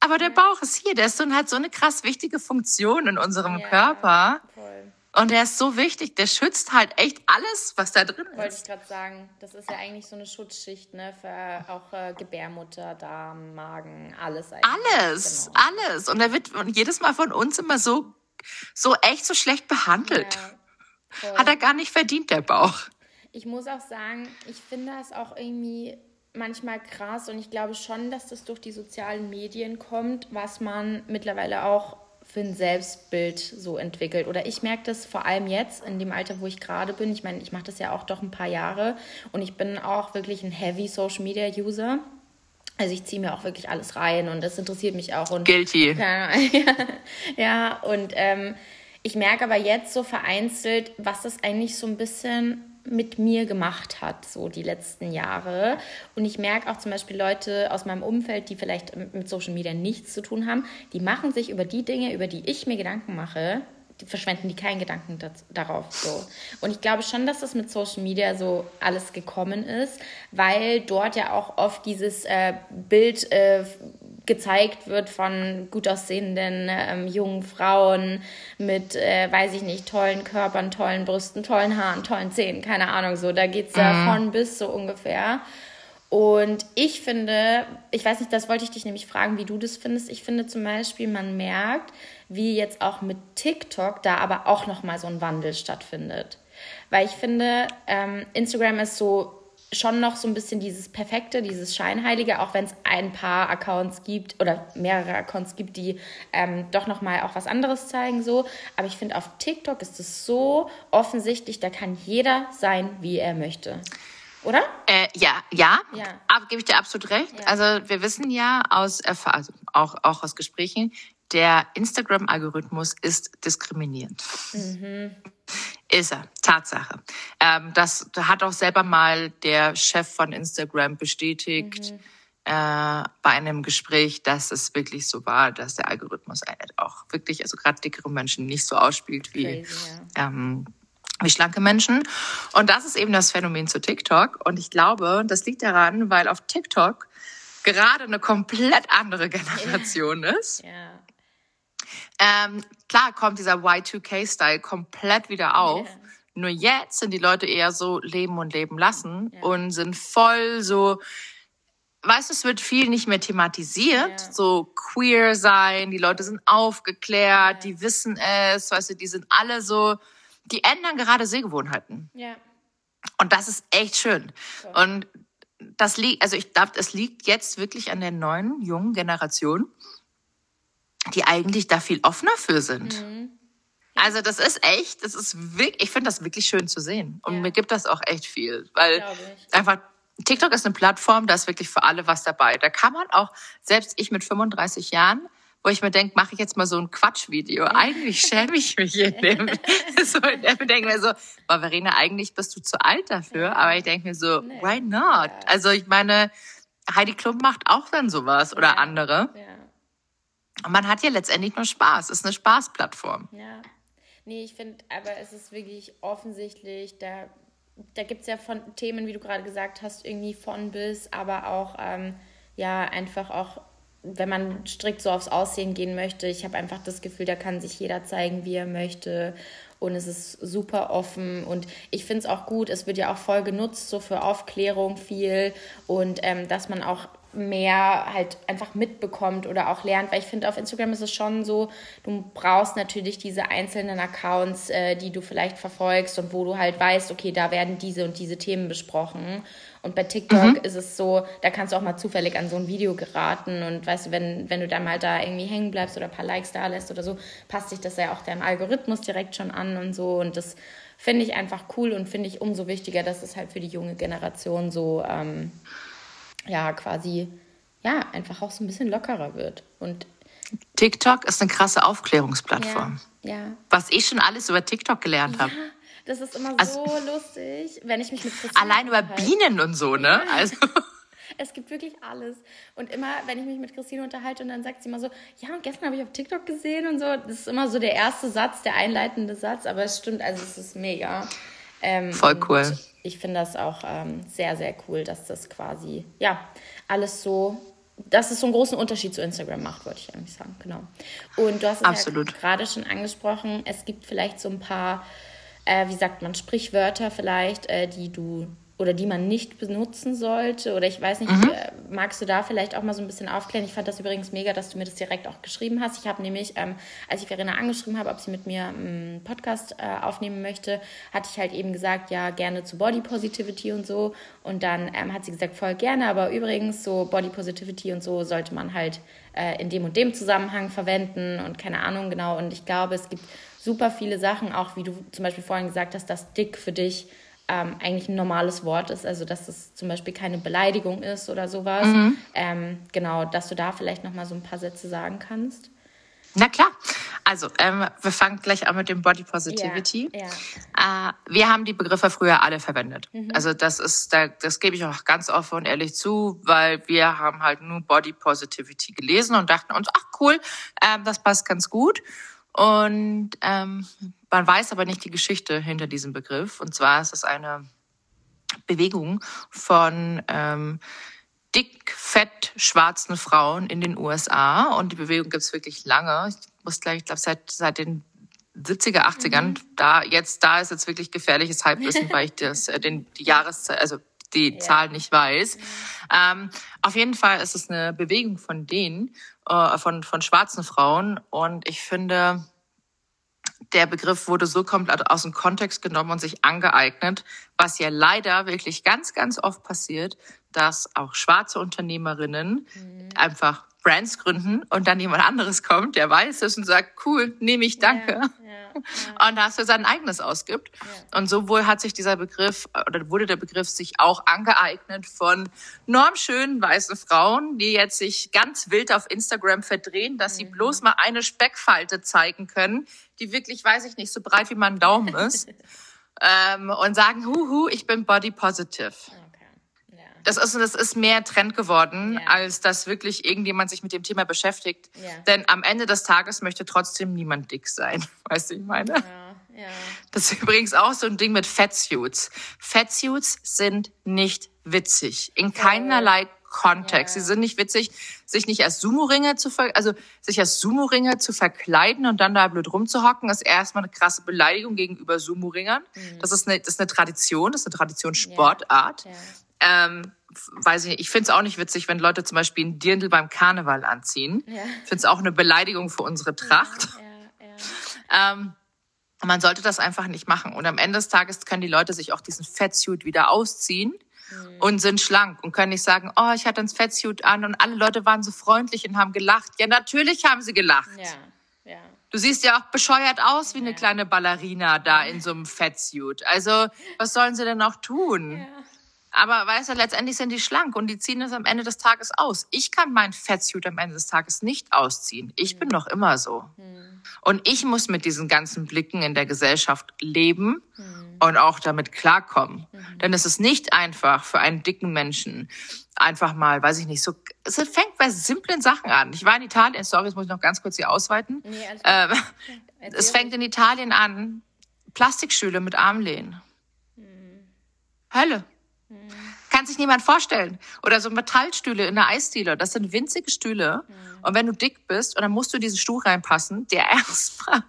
Aber der Bauch ist hier, der ist so, hat so eine krass wichtige Funktion in unserem ja, Körper. Voll. Und der ist so wichtig, der schützt halt echt alles, was da drin ist. Wollte ich gerade sagen. Das ist ja eigentlich so eine Schutzschicht, ne? Für auch äh, Gebärmutter, Darm, Magen, alles eigentlich. Alles, genau. alles. Und er wird jedes Mal von uns immer so, so echt so schlecht behandelt. Ja, Hat er gar nicht verdient, der Bauch. Ich muss auch sagen, ich finde das auch irgendwie manchmal krass und ich glaube schon, dass das durch die sozialen Medien kommt, was man mittlerweile auch für ein Selbstbild so entwickelt. Oder ich merke das vor allem jetzt, in dem Alter, wo ich gerade bin. Ich meine, ich mache das ja auch doch ein paar Jahre und ich bin auch wirklich ein Heavy Social Media User. Also ich ziehe mir auch wirklich alles rein und das interessiert mich auch. Und, Guilty. Ja, ja und ähm, ich merke aber jetzt so vereinzelt, was das eigentlich so ein bisschen mit mir gemacht hat, so die letzten Jahre. Und ich merke auch zum Beispiel Leute aus meinem Umfeld, die vielleicht mit Social Media nichts zu tun haben, die machen sich über die Dinge, über die ich mir Gedanken mache, die verschwenden die keinen Gedanken darauf. So. Und ich glaube schon, dass das mit Social Media so alles gekommen ist, weil dort ja auch oft dieses äh, Bild äh, gezeigt wird von gut aussehenden ähm, jungen Frauen mit, äh, weiß ich nicht, tollen Körpern, tollen Brüsten, tollen Haaren, tollen Zähnen, keine Ahnung so. Da geht es ja mhm. von bis so ungefähr. Und ich finde, ich weiß nicht, das wollte ich dich nämlich fragen, wie du das findest. Ich finde zum Beispiel, man merkt, wie jetzt auch mit TikTok da aber auch nochmal so ein Wandel stattfindet. Weil ich finde, ähm, Instagram ist so schon noch so ein bisschen dieses Perfekte, dieses Scheinheilige, auch wenn es ein paar Accounts gibt oder mehrere Accounts gibt, die ähm, doch nochmal auch was anderes zeigen, so. Aber ich finde, auf TikTok ist es so offensichtlich, da kann jeder sein, wie er möchte. Oder? Äh, ja, ja, ja. Aber gebe ich dir absolut recht. Ja. Also wir wissen ja aus Erfahrung, also auch, auch aus Gesprächen, der Instagram-Algorithmus ist diskriminierend. Mhm. Ist er, Tatsache. Ähm, das hat auch selber mal der Chef von Instagram bestätigt mhm. äh, bei einem Gespräch, dass es wirklich so war, dass der Algorithmus auch wirklich, also gerade dickere Menschen nicht so ausspielt wie, Crazy, ja. ähm, wie schlanke Menschen. Und das ist eben das Phänomen zu TikTok. Und ich glaube, das liegt daran, weil auf TikTok gerade eine komplett andere Generation ja. ist. Ja. Ähm, klar kommt dieser Y2K-Style komplett wieder auf. Yeah. Nur jetzt sind die Leute eher so leben und leben lassen yeah. und sind voll so, weißt du, es wird viel nicht mehr thematisiert, yeah. so queer sein, die Leute sind aufgeklärt, die wissen es, weißt du, die sind alle so, die ändern gerade Sehgewohnheiten. Ja. Und das ist echt schön. So. Und das liegt, also ich glaube, es liegt jetzt wirklich an der neuen, jungen Generation, die eigentlich da viel offener für sind. Mhm. Also das ist echt, das ist wirklich, ich finde das wirklich schön zu sehen. Und ja. mir gibt das auch echt viel, weil einfach TikTok ist eine Plattform, da ist wirklich für alle was dabei. Da kann man auch, selbst ich mit 35 Jahren, wo ich mir denke, mache ich jetzt mal so ein Quatschvideo. Eigentlich schäme ich mich in dem. so, ich denke mir so, Verena, eigentlich bist du zu alt dafür. Aber ich denke mir so, why not? Also ich meine, Heidi Klum macht auch dann sowas oder andere. Ja. Man hat ja letztendlich nur Spaß. Es ist eine Spaßplattform. Ja. Nee, ich finde, aber es ist wirklich offensichtlich, da, da gibt es ja von Themen, wie du gerade gesagt hast, irgendwie von bis, aber auch, ähm, ja, einfach auch, wenn man strikt so aufs Aussehen gehen möchte. Ich habe einfach das Gefühl, da kann sich jeder zeigen, wie er möchte. Und es ist super offen. Und ich finde es auch gut, es wird ja auch voll genutzt, so für Aufklärung viel. Und ähm, dass man auch mehr halt einfach mitbekommt oder auch lernt, weil ich finde, auf Instagram ist es schon so, du brauchst natürlich diese einzelnen Accounts, äh, die du vielleicht verfolgst und wo du halt weißt, okay, da werden diese und diese Themen besprochen. Und bei TikTok mhm. ist es so, da kannst du auch mal zufällig an so ein Video geraten und weißt du, wenn, wenn du dann mal da irgendwie hängen bleibst oder ein paar Likes da lässt oder so, passt sich das ja auch deinem Algorithmus direkt schon an und so und das finde ich einfach cool und finde ich umso wichtiger, dass es halt für die junge Generation so ähm, ja quasi ja einfach auch so ein bisschen lockerer wird. Und TikTok ist eine krasse Aufklärungsplattform. Ja. ja. Was ich schon alles über TikTok gelernt habe. Ja, das ist immer also, so lustig, wenn ich mich mit Christine Allein über Bienen und so, ne? Also. Es gibt wirklich alles. Und immer, wenn ich mich mit Christine unterhalte und dann sagt sie immer so, ja, und gestern habe ich auf TikTok gesehen und so. Das ist immer so der erste Satz, der einleitende Satz, aber es stimmt, also es ist mega. Ähm, Voll cool ich finde das auch ähm, sehr, sehr cool, dass das quasi, ja, alles so dass es so einen großen Unterschied zu Instagram macht, wollte ich eigentlich sagen. Genau. Und du hast es ja gerade schon angesprochen, es gibt vielleicht so ein paar, äh, wie sagt man, Sprichwörter vielleicht, äh, die du oder die man nicht benutzen sollte? Oder ich weiß nicht, mhm. Äh, magst du da vielleicht auch mal so ein bisschen aufklären? Ich fand das übrigens mega, dass du mir das direkt auch geschrieben hast. Ich habe nämlich, ähm, als ich Verena angeschrieben habe, ob sie mit mir einen Podcast äh, aufnehmen möchte, hatte ich halt eben gesagt, ja, gerne zu Body Positivity und so. Und dann ähm, hat sie gesagt, voll gerne, aber übrigens, so Body Positivity und so sollte man halt äh, in dem und dem Zusammenhang verwenden und keine Ahnung genau. Und ich glaube, es gibt super viele Sachen, auch wie du zum Beispiel vorhin gesagt hast, dass dick für dich ähm, eigentlich ein normales Wort ist, also dass es zum Beispiel keine Beleidigung ist oder sowas. Mhm. Ähm, genau, dass du da vielleicht noch mal so ein paar Sätze sagen kannst. Na klar. Also, ähm, wir fangen gleich an mit dem Body Positivity. Ja, ja. Äh, wir haben die Begriffe früher alle verwendet. Mhm. Also, das ist, da, das gebe ich auch ganz offen und ehrlich zu, weil wir haben halt nur Body Positivity gelesen und dachten uns, ach cool, ähm, das passt ganz gut. Und ähm, man weiß aber nicht die Geschichte hinter diesem Begriff. Und zwar ist es eine Bewegung von ähm, dick, fett, schwarzen Frauen in den USA. Und die Bewegung gibt es wirklich lange. Ich muss gleich, ich glaube, seit, seit den 70er, 80ern. Mhm. Da, jetzt, da ist jetzt wirklich gefährliches Halbwissen, weil ich das, äh, den, die Jahreszeit, also die ja. Zahl nicht weiß. Mhm. Ähm, auf jeden Fall ist es eine Bewegung von denen, äh, von, von schwarzen Frauen. Und ich finde, der Begriff wurde so komplett aus dem Kontext genommen und sich angeeignet, was ja leider wirklich ganz, ganz oft passiert, dass auch schwarze Unternehmerinnen mhm. einfach Brands gründen und dann jemand anderes kommt, der weiß es und sagt, cool, nehme ich, danke. Ja, ja. Und dafür sein eigenes ausgibt. Und sowohl hat sich dieser Begriff oder wurde der Begriff sich auch angeeignet von normschönen weißen Frauen, die jetzt sich ganz wild auf Instagram verdrehen, dass mhm. sie bloß mal eine Speckfalte zeigen können, die wirklich, weiß ich nicht, so breit wie mein Daumen ist. ähm, und sagen, huhu, ich bin body positive. Das ist, das ist mehr Trend geworden, ja. als dass wirklich irgendjemand sich mit dem Thema beschäftigt. Ja. Denn am Ende des Tages möchte trotzdem niemand dick sein. Weißt du, ich meine? Ja. Das ist übrigens auch so ein Ding mit Fettsuits. Fettsuits sind nicht witzig. In keinerlei Kontext. Sie sind nicht witzig, sich nicht als Sumo-Ringer zu ver also sich als Sumo-Ringer zu verkleiden und dann da blöd rumzuhocken, ist erstmal eine krasse Beleidigung gegenüber Sumo-Ringern. Mhm. Das ist eine, das ist eine Tradition, das ist eine Traditionssportart. Ja. Ja. Ähm, weiß ich nicht, ich finde es auch nicht witzig, wenn Leute zum Beispiel ein Dirndl beim Karneval anziehen. Ja. Ich finde es auch eine Beleidigung für unsere Tracht. Ja, ja, ähm, man sollte das einfach nicht machen. Und am Ende des Tages können die Leute sich auch diesen Fettsuit wieder ausziehen mhm. und sind schlank und können nicht sagen, oh, ich hatte ein Fettsuit an und alle Leute waren so freundlich und haben gelacht. Ja, natürlich haben sie gelacht. Ja, ja. Du siehst ja auch bescheuert aus wie eine kleine Ballerina da in so einem Fettsuit. Also, was sollen sie denn auch tun? Ja. Aber weißt du, letztendlich sind die schlank und die ziehen es am Ende des Tages aus. Ich kann mein Fettsuit am Ende des Tages nicht ausziehen. Ich bin noch immer so. Mhm. Und ich muss mit diesen ganzen Blicken in der Gesellschaft leben mhm. und auch damit klarkommen. Denn es ist nicht einfach für einen dicken Menschen einfach mal, weiß ich nicht, so, es fängt bei simplen Sachen an. Ich war in Italien, sorry, jetzt muss ich noch ganz kurz hier ausweiten. Nee, ähm, es fängt in Italien an, Plastikstühle mit Armlehnen. Mhm. Kann sich niemand vorstellen. Oder so Metallstühle in der Eisdiele. Das sind winzige Stühle. Mhm. Und wenn du dick bist, und dann musst du diesen Stuhl reinpassen, der erstmal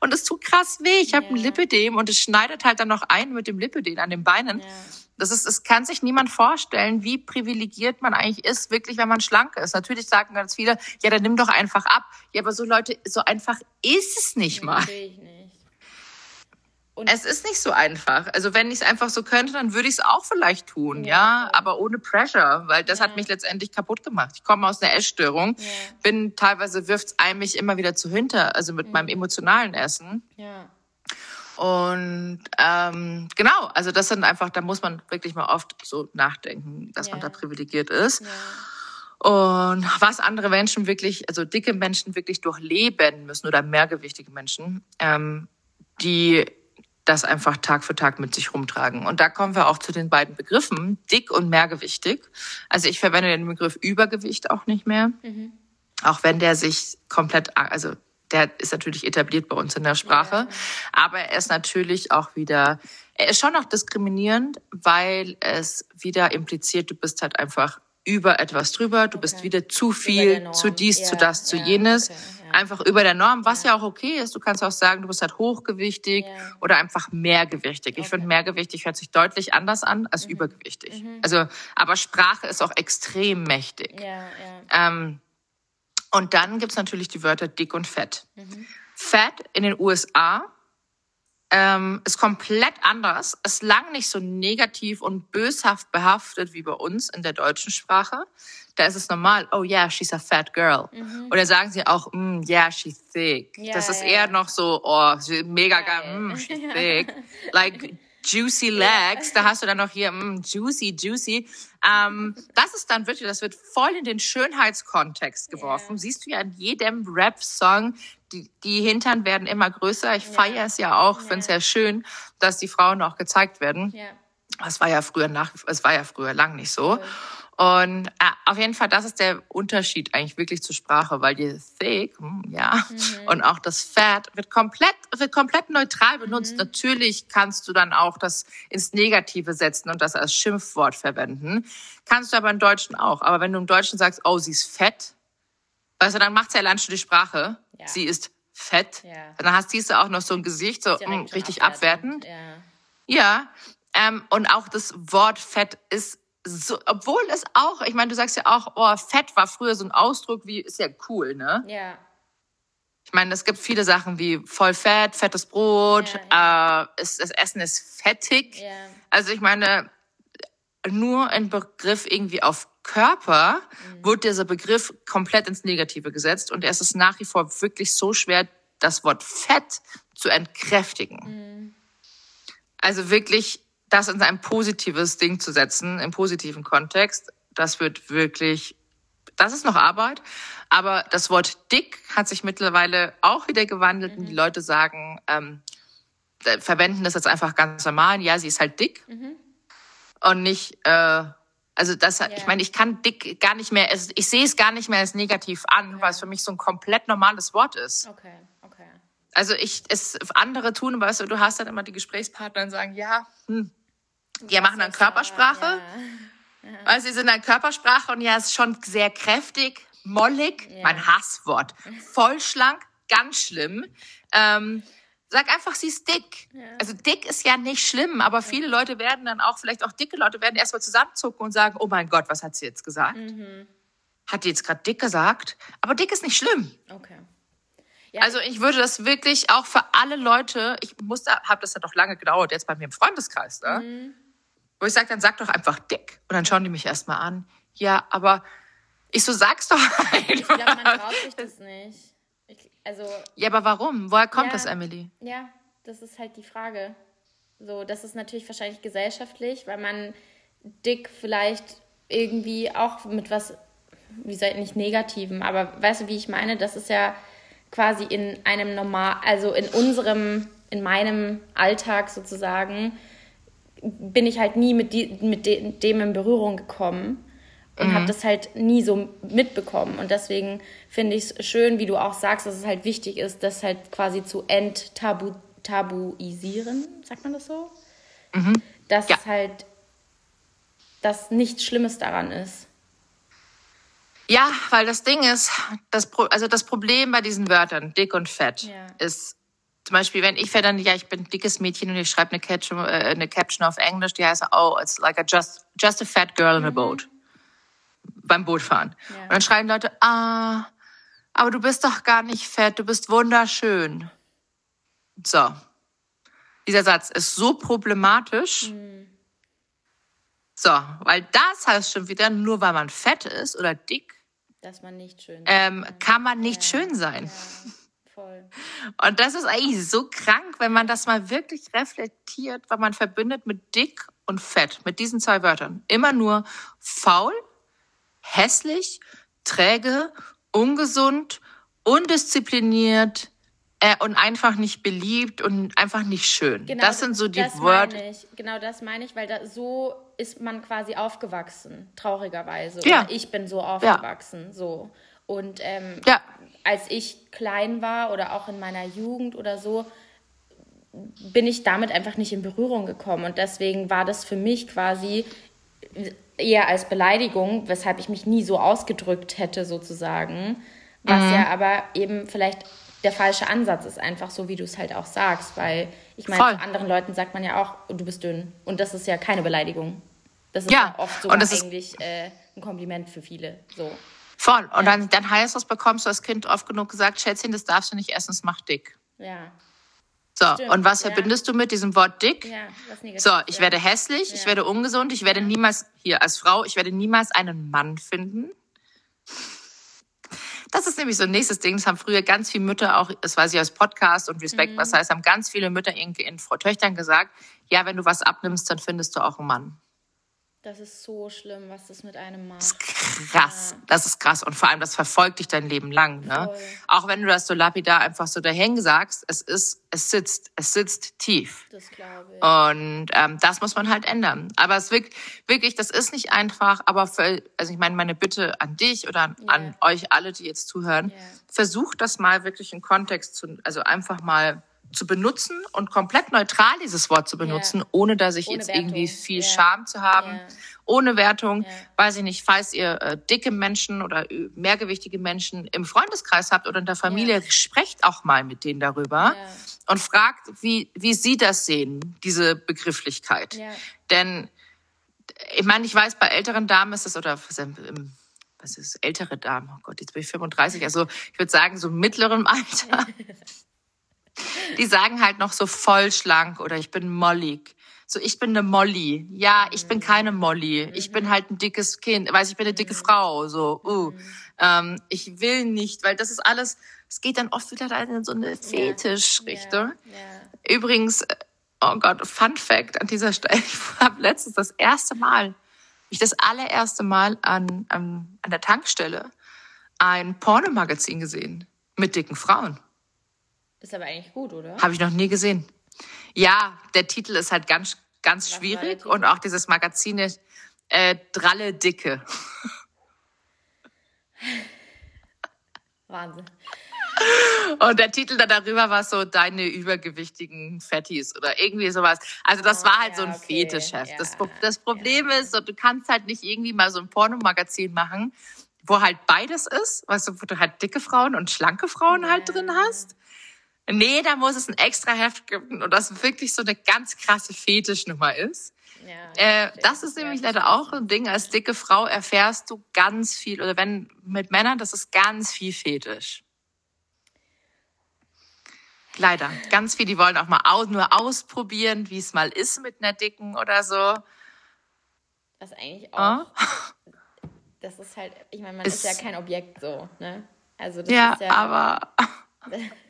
und es tut krass weh. Ich habe yeah. ein Lipidem und es schneidet halt dann noch ein mit dem Lipidem an den Beinen. Yeah. Das ist, es kann sich niemand vorstellen, wie privilegiert man eigentlich ist, wirklich, wenn man schlank ist. Natürlich sagen ganz viele, ja, dann nimm doch einfach ab. Ja, aber so Leute, so einfach ist es nicht mal. Natürlich nicht. Und es ist nicht so einfach. Also wenn ich es einfach so könnte, dann würde ich es auch vielleicht tun, ja, ja? aber ohne Pressure, weil das ja. hat mich letztendlich kaputt gemacht. Ich komme aus einer Essstörung, ja. bin teilweise wirft's ein mich immer wieder zu hinter, also mit mhm. meinem emotionalen Essen. Ja. Und ähm, genau, also das sind einfach, da muss man wirklich mal oft so nachdenken, dass man da privilegiert ist. Und was andere Menschen wirklich, also dicke Menschen wirklich durchleben müssen oder mehrgewichtige Menschen, ähm, die das einfach Tag für Tag mit sich rumtragen. Und da kommen wir auch zu den beiden Begriffen, dick und mehrgewichtig. Also ich verwende den Begriff Übergewicht auch nicht mehr, mhm. auch wenn der sich komplett, also der ist natürlich etabliert bei uns in der Sprache, ja. aber er ist natürlich auch wieder, er ist schon noch diskriminierend, weil es wieder impliziert, du bist halt einfach über etwas drüber, du okay. bist wieder zu viel, zu dies, ja, zu das, zu ja, jenes. Okay, ja. Einfach über der Norm, was ja. auch okay ist. Du kannst auch sagen, du bist halt hochgewichtig oder einfach mehrgewichtig. Okay. Ich finde, mehrgewichtig hört sich deutlich anders an als mhm. übergewichtig. Mhm. Also, aber Sprache ist auch extrem mächtig. Ähm, und dann gibt's natürlich die Wörter dick und fett. Mhm. Fett in den USA ähm, ist komplett anders, ist lang nicht so negativ und böshaft behaftet wie bei uns in der deutschen Sprache. Da ist es normal, oh yeah, she's a fat girl. Mhm. Oder sagen sie auch, mm, yeah, she's thick. Ja, das ist ja. eher noch so, oh, mega geil, mm, she's thick. like juicy legs, da hast du dann noch hier mm, juicy, juicy. Ähm, das ist dann wirklich, das wird voll in den Schönheitskontext geworfen. Yeah. Siehst du ja in jedem Rap-Song, die, die Hintern werden immer größer. Ich ja. feiere es ja auch, ja. finde es ja schön, dass die Frauen auch gezeigt werden. Ja. Das war ja früher nach, es war ja früher lang nicht so. Und äh, auf jeden Fall, das ist der Unterschied eigentlich wirklich zur Sprache, weil die thick, hm, ja, mhm. und auch das fat wird komplett, wird komplett neutral benutzt. Mhm. Natürlich kannst du dann auch das ins Negative setzen und das als Schimpfwort verwenden. Kannst du aber im Deutschen auch. Aber wenn du im Deutschen sagst, oh, sie ist fett, weißt du, dann macht's ja allein schon die Sprache. Ja. Sie ist fett. Ja. Dann hast du auch noch so ein Gesicht, so mh, hm, richtig abwertend. abwertend. Ja. ja. Ähm, und auch das Wort fett ist so, obwohl es auch, ich meine, du sagst ja auch, oh, Fett war früher so ein Ausdruck wie, ist ja cool, ne? Ja. Ich meine, es gibt viele Sachen wie voll fett, fettes Brot, ja, ja. Äh, ist, das Essen ist fettig. Ja. Also ich meine, nur ein Begriff irgendwie auf Körper mhm. wird dieser Begriff komplett ins Negative gesetzt und es ist nach wie vor wirklich so schwer, das Wort Fett zu entkräftigen. Mhm. Also wirklich das in ein positives Ding zu setzen, im positiven Kontext, das wird wirklich, das ist noch Arbeit. Aber das Wort dick hat sich mittlerweile auch wieder gewandelt mhm. und die Leute sagen, ähm, äh, verwenden das jetzt einfach ganz normal. Ja, sie ist halt dick mhm. und nicht, äh, also das, yeah. ich meine, ich kann dick gar nicht mehr, ich sehe es gar nicht mehr als negativ an, okay. weil es für mich so ein komplett normales Wort ist. Okay, okay. Also ich, es andere tun, weißt du, du hast dann immer die Gesprächspartner und sagen, ja, hm, die machen dann Körpersprache. Ja. Ja. Also sie sind dann Körpersprache und ja, ist schon sehr kräftig, mollig, ja. mein Hasswort, voll schlank, ganz schlimm. Ähm, sag einfach, sie ist dick. Ja. Also dick ist ja nicht schlimm, aber viele Leute werden dann auch, vielleicht auch dicke Leute werden erstmal zusammenzucken und sagen, oh mein Gott, was hat sie jetzt gesagt? Mhm. Hat die jetzt gerade dick gesagt? Aber dick ist nicht schlimm. Okay. Ja. Also ich würde das wirklich auch für alle Leute, ich musste, habe das ja doch lange gedauert, jetzt bei mir im Freundeskreis, ne? Mhm. Wo ich sage, dann sag doch einfach dick. Und dann schauen die mich erstmal an. Ja, aber ich so, sag's doch einfach. Ich glaube, man traut sich das nicht. Ich, also, ja, aber warum? Woher kommt ja, das, Emily? Ja, das ist halt die Frage. So, das ist natürlich wahrscheinlich gesellschaftlich, weil man dick vielleicht irgendwie auch mit was, wie gesagt, nicht Negativen, aber weißt du, wie ich meine? Das ist ja quasi in einem normal, also in unserem, in meinem Alltag sozusagen, bin ich halt nie mit, die, mit de, dem in Berührung gekommen und mhm. habe das halt nie so mitbekommen. Und deswegen finde ich es schön, wie du auch sagst, dass es halt wichtig ist, das halt quasi zu enttabuisieren, sagt man das so? Mhm. Dass ja. halt dass nichts Schlimmes daran ist. Ja, weil das Ding ist, das, Pro also das Problem bei diesen Wörtern, dick und fett, ja. ist, zum Beispiel, wenn ich dann, ja, ich bin ein dickes Mädchen und ich schreibe eine Caption, äh, eine Caption auf Englisch, die heißt, oh, it's like a just, just a fat girl in a mhm. boat. Beim Bootfahren. Ja. Und dann schreiben Leute, ah, aber du bist doch gar nicht fett, du bist wunderschön. So. Dieser Satz ist so problematisch. Mhm. So, weil das heißt schon wieder, nur weil man fett ist oder dick, dass man nicht schön ähm, kann man nicht ja. schön sein. Ja. Voll. Und das ist eigentlich so krank, wenn man das mal wirklich reflektiert, weil man verbindet mit dick und fett, mit diesen zwei Wörtern. Immer nur faul, hässlich, träge, ungesund, undiszipliniert äh, und einfach nicht beliebt und einfach nicht schön. Genau, das sind so die Wörter. Genau das meine ich, weil da, so ist man quasi aufgewachsen, traurigerweise. Ja. Oder ich bin so aufgewachsen, ja. so. Und ähm, ja. Als ich klein war oder auch in meiner Jugend oder so, bin ich damit einfach nicht in Berührung gekommen. Und deswegen war das für mich quasi eher als Beleidigung, weshalb ich mich nie so ausgedrückt hätte, sozusagen. Was mhm. ja aber eben vielleicht der falsche Ansatz ist, einfach so, wie du es halt auch sagst. Weil ich meine, anderen Leuten sagt man ja auch, du bist dünn. Und das ist ja keine Beleidigung. Das ist ja, ja oft so eigentlich äh, ein Kompliment für viele. So. Voll. Und ja. dann, dann heißt das, bekommst du als Kind oft genug gesagt, Schätzchen, das darfst du nicht essen, es macht dick. Ja. So, Stimmt, und was ja. verbindest du mit diesem Wort dick? Ja, negativ, so, ich ja. werde hässlich, ich werde ungesund, ich werde niemals, hier als Frau, ich werde niemals einen Mann finden. Das ist nämlich so ein nächstes Ding. Das haben früher ganz viele Mütter auch, das weiß ich aus Podcast und Respekt, mhm. was heißt, haben ganz viele Mütter ihren, ihren Töchtern gesagt, ja, wenn du was abnimmst, dann findest du auch einen Mann. Das ist so schlimm, was das mit einem macht. Das ist krass. Ja. Das ist krass. Und vor allem, das verfolgt dich dein Leben lang. Ne? Auch wenn du das so lapidar einfach so dahin sagst, es ist, es sitzt, es sitzt tief. Das glaube ich. Und ähm, das muss man halt ändern. Aber es wirklich, wirklich, das ist nicht einfach. Aber für, also ich meine, meine Bitte an dich oder an, yeah. an euch alle, die jetzt zuhören, yeah. versucht das mal wirklich in Kontext zu, also einfach mal zu benutzen und komplett neutral dieses Wort zu benutzen, yeah. ohne dass ich ohne jetzt Wertung. irgendwie viel yeah. Scham zu haben, yeah. ohne Wertung. Weiß ich nicht, falls ihr äh, dicke Menschen oder mehrgewichtige Menschen im Freundeskreis habt oder in der Familie, sprecht auch mal mit denen darüber und fragt, wie, wie sie das sehen, diese Begrifflichkeit. Denn ich meine, ich weiß, bei älteren Damen ist es, oder was ist ältere Damen, oh Gott, jetzt bin ich 35, also ich würde sagen, so mittlerem Alter. Die sagen halt noch so voll schlank oder ich bin mollig. So, ich bin eine Molly. Ja, ich bin keine Molly. Ich bin halt ein dickes Kind. Weiß ich bin eine dicke Frau. So, uh. Ähm, ich will nicht, weil das ist alles, es geht dann oft wieder in so eine Fetischrichtung. Ja, ja. Übrigens, oh Gott, Fun Fact an dieser Stelle. Ich habe letztens das erste Mal, ich das allererste Mal an, an, an der Tankstelle ein Pornomagazin gesehen mit dicken Frauen. Ist aber eigentlich gut, oder? Habe ich noch nie gesehen. Ja, der Titel ist halt ganz, ganz Was schwierig und auch dieses Magazin ist äh, Dralle Dicke. Wahnsinn. Und der Titel da darüber war so deine übergewichtigen Fettis oder irgendwie sowas. Also das oh, war halt ja, so ein okay. Fetischheft. Ja, das, das, Problem ja. ist, so, du kannst halt nicht irgendwie mal so ein Pornomagazin machen, wo halt beides ist, weißt du, wo du halt dicke Frauen und schlanke Frauen halt drin hast. Nee, da muss es ein extra Heft geben und das wirklich so eine ganz krasse Fetischnummer ist. Ja, äh, das ist nämlich leider auch ein Ding. Als dicke Frau erfährst du ganz viel, oder wenn mit Männern, das ist ganz viel Fetisch. Leider. Ganz viel, die wollen auch mal aus, nur ausprobieren, wie es mal ist mit einer dicken oder so. Was eigentlich auch. Oh? Das ist halt, ich meine, man ist, ist, ja kein Objekt so, ne? Also das ja, ist ja. Aber.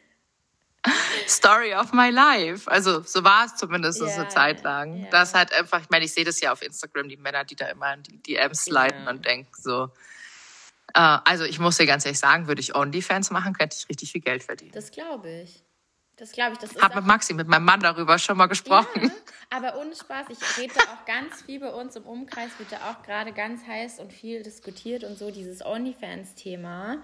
Story of my life. Also so war es zumindest yeah, eine Zeit lang. Yeah. Das halt einfach, ich meine, ich sehe das ja auf Instagram, die Männer, die da immer in die DMs sliden yeah. und denken so. Äh, also ich muss dir ganz ehrlich sagen, würde ich OnlyFans machen, könnte ich richtig viel Geld verdienen. Das glaube ich. Das glaube ich. Das ist Hab mit Maxi, mit meinem Mann darüber schon mal gesprochen. Ja, aber ohne Spaß, ich rede auch ganz viel bei uns im Umkreis, wird da auch gerade ganz heiß und viel diskutiert und so, dieses OnlyFans-Thema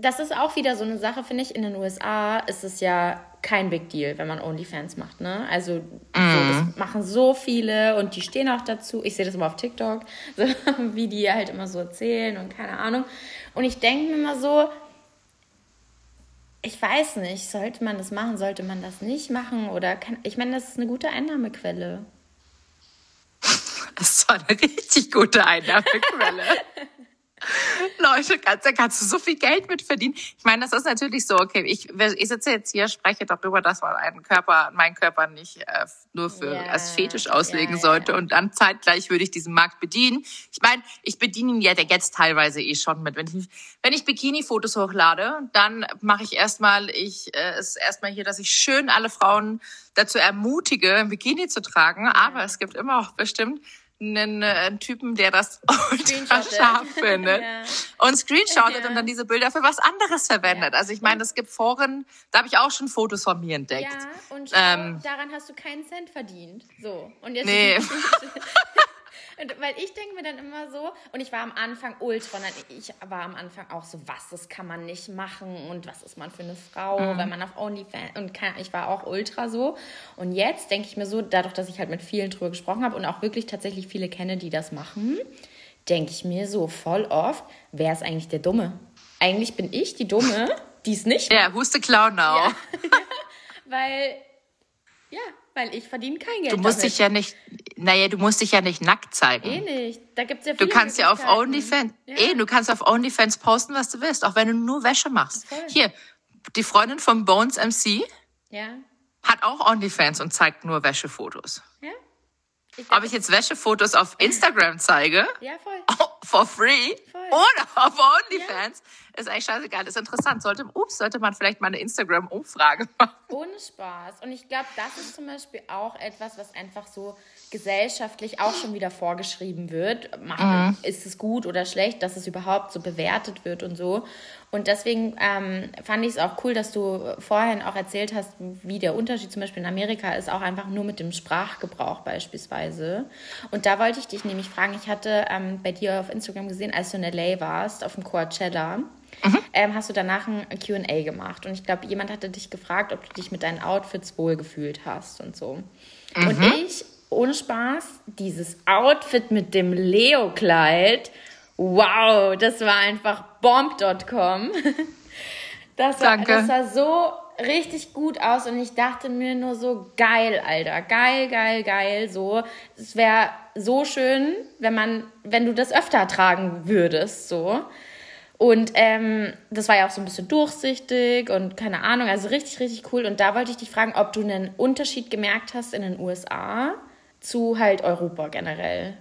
das ist auch wieder so eine Sache, finde ich. In den USA ist es ja kein Big Deal, wenn man OnlyFans macht, ne? Also mm. so, das mhm. machen so viele und die stehen auch dazu. Ich sehe das immer auf TikTok, so, wie die halt immer so erzählen und keine Ahnung. Und ich denke mir immer so, ich weiß nicht, sollte man das machen, sollte man das nicht machen oder kann, ich meine, das ist eine gute Einnahmequelle. Das ist eine richtig gute Einnahmequelle. Leute, kannst, da kannst du so viel Geld mit verdienen. Ich meine, das ist natürlich so, okay, ich, ich sitze jetzt hier, spreche darüber, dass man einen Körper, meinen Körper nicht äh, nur für yeah. als Fetisch auslegen yeah, sollte yeah. und dann zeitgleich würde ich diesen Markt bedienen. Ich meine, ich bediene ihn ja jetzt teilweise eh schon mit. Wenn ich, wenn ich Bikini-Fotos hochlade, dann mache ich erstmal, ich äh, ist erstmal hier, dass ich schön alle Frauen dazu ermutige, ein Bikini zu tragen. Aber es gibt immer auch bestimmt einen, äh, Typen, der das ultra scharf findet ja. und screenshottet ja. und dann diese Bilder für was anderes verwendet. Ja. Also ich meine, es gibt Foren, da habe ich auch schon Fotos von mir entdeckt. Ja, und ähm, daran hast du keinen Cent verdient. So. Und jetzt nee. Und weil ich denke mir dann immer so, und ich war am Anfang ultra, ich war am Anfang auch so, was, das kann man nicht machen und was ist man für eine Frau, mhm. wenn man auf OnlyFans, und kann, ich war auch ultra so. Und jetzt denke ich mir so, dadurch, dass ich halt mit vielen drüber gesprochen habe und auch wirklich tatsächlich viele kenne, die das machen, denke ich mir so voll oft, wer ist eigentlich der Dumme? Eigentlich bin ich die Dumme, die es nicht Ja, yeah, who's the clown now? Ja. weil, ja, weil ich verdiene kein Geld. Du musst damit. dich ja nicht, naja, du musst dich ja nicht nackt zeigen. Eh nicht. Da gibt's ja viele Du kannst ja auf OnlyFans, ja. eh, du kannst auf OnlyFans posten, was du willst, auch wenn du nur Wäsche machst. Voll. Hier, die Freundin von Bones MC ja. hat auch OnlyFans und zeigt nur Wäschefotos. Ja. Ich Ob ich jetzt Wäschefotos auf Instagram zeige? Ja, voll. For free? Voll. Oder auf OnlyFans? Ja. Ist eigentlich scheißegal. Ist interessant. Sollte, ups, sollte man vielleicht mal eine Instagram-Umfrage machen. Ohne Spaß. Und ich glaube, das ist zum Beispiel auch etwas, was einfach so gesellschaftlich auch schon wieder vorgeschrieben wird. Machen, mhm. Ist es gut oder schlecht, dass es überhaupt so bewertet wird und so. Und deswegen ähm, fand ich es auch cool, dass du vorhin auch erzählt hast, wie der Unterschied zum Beispiel in Amerika ist, auch einfach nur mit dem Sprachgebrauch beispielsweise. Und da wollte ich dich nämlich fragen, ich hatte ähm, bei dir auf Instagram gesehen, als du in LA warst, auf dem Coachella, mhm. ähm, hast du danach ein QA gemacht. Und ich glaube, jemand hatte dich gefragt, ob du dich mit deinen Outfits wohlgefühlt hast und so. Mhm. Und ich, ohne Spaß, dieses Outfit mit dem Leo-Kleid, wow, das war einfach bomb.com. Das war, Danke. das sah so richtig gut aus und ich dachte mir nur so geil, Alter, geil, geil, geil, so. Es wäre so schön, wenn man, wenn du das öfter tragen würdest, so. Und ähm, das war ja auch so ein bisschen durchsichtig und keine Ahnung, also richtig, richtig cool. Und da wollte ich dich fragen, ob du einen Unterschied gemerkt hast in den USA zu halt Europa generell.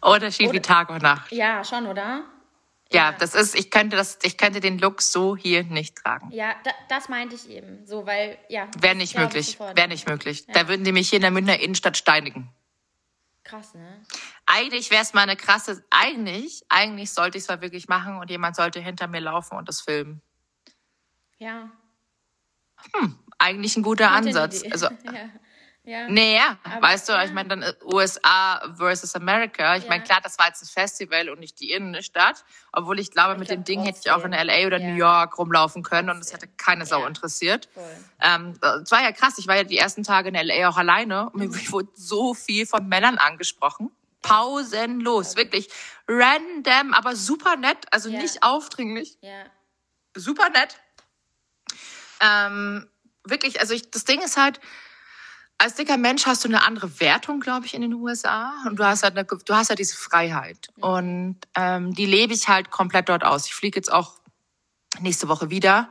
Unterschied oder, wie Tag und Nacht. Ja, schon, oder? Ja, ja, das ist, ich könnte das, ich könnte den Look so hier nicht tragen. Ja, da, das meinte ich eben. So, weil, ja. Wäre nicht möglich. Wäre nicht möglich. Da würden die mich hier in der Münchner Innenstadt steinigen. Krass, ne? Eigentlich wäre es mal eine krasse, eigentlich, eigentlich sollte ich es mal wirklich machen und jemand sollte hinter mir laufen und das filmen. Ja. Hm, eigentlich ein guter Ansatz. Also, ja. Ja. Naja, weißt du, ja. ich meine, dann äh, USA versus America. Ich ja. meine, klar, das war jetzt ein Festival und nicht die Innenstadt. Obwohl ich glaube, ich mit dem Ding hätte ich auch in LA oder. New York rumlaufen können und es hätte keine Sau interessiert. Ähm, es war ja krass. Ich war ja die ersten Tage in LA auch alleine und mir mhm. wurde so viel von Männern angesprochen. Pausenlos, wirklich random, aber super nett, also nicht aufdringlich. Ja. Super nett. Ähm, wirklich, also ich, das Ding ist halt, als dicker Mensch hast du eine andere Wertung, glaube ich, in den USA. Und du hast halt, eine, du hast halt diese Freiheit. Und ähm, die lebe ich halt komplett dort aus. Ich fliege jetzt auch nächste Woche wieder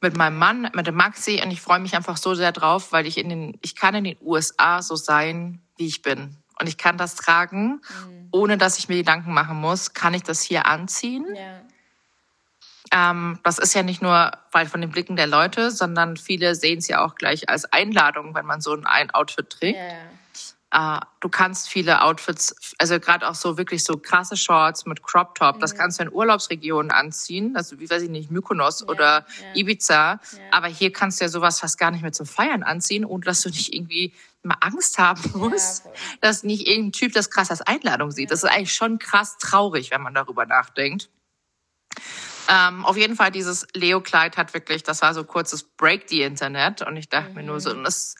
mit meinem Mann, mit dem Maxi. Und ich freue mich einfach so sehr drauf, weil ich in den, ich kann in den USA so sein, wie ich bin. Und ich kann das tragen, mhm. ohne dass ich mir Gedanken machen muss. Kann ich das hier anziehen? Ja. Ähm, das ist ja nicht nur weil von den Blicken der Leute, sondern viele sehen es ja auch gleich als Einladung, wenn man so ein Outfit trägt. Yeah. Äh, du kannst viele Outfits, also gerade auch so wirklich so krasse Shorts mit Crop Top, mhm. das kannst du in Urlaubsregionen anziehen, also wie weiß ich nicht, Mykonos yeah. oder yeah. Ibiza. Aber hier kannst du ja sowas fast gar nicht mehr zum Feiern anziehen, ohne dass du nicht irgendwie mal Angst haben musst, dass nicht irgendein Typ das krass als Einladung sieht. Das ist eigentlich schon krass traurig, wenn man darüber nachdenkt. Ähm, auf jeden Fall, dieses Leo-Kleid hat wirklich, das war so kurzes Break the Internet. Und ich dachte mhm. mir nur so, mhm. das,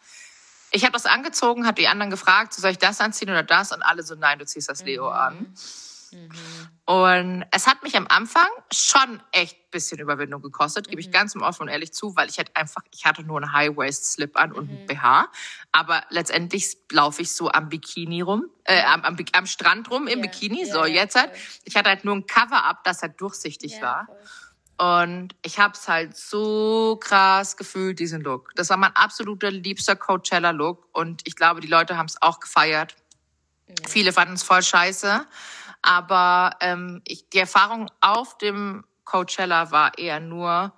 ich habe das angezogen, habe die anderen gefragt, soll ich das anziehen oder das? Und alle so, nein, du ziehst das Leo mhm. an. Mhm. Und es hat mich am Anfang schon echt ein bisschen Überwindung gekostet, mhm. gebe ich mhm. ganz offen und ehrlich zu, weil ich halt einfach, ich hatte nur einen High-Waist-Slip an und mhm. BH. Aber letztendlich laufe ich so am Bikini rum, äh, am, am, am Strand rum im yeah. Bikini. Yeah, so, jetzt halt. Ich hatte halt nur ein Cover-up, das halt durchsichtig yeah, war. Voll. Und ich habe es halt so krass gefühlt, diesen Look. Das war mein absoluter liebster Coachella-Look. Und ich glaube, die Leute haben es auch gefeiert. Viele fanden es voll scheiße. Aber ähm, ich, die Erfahrung auf dem Coachella war eher nur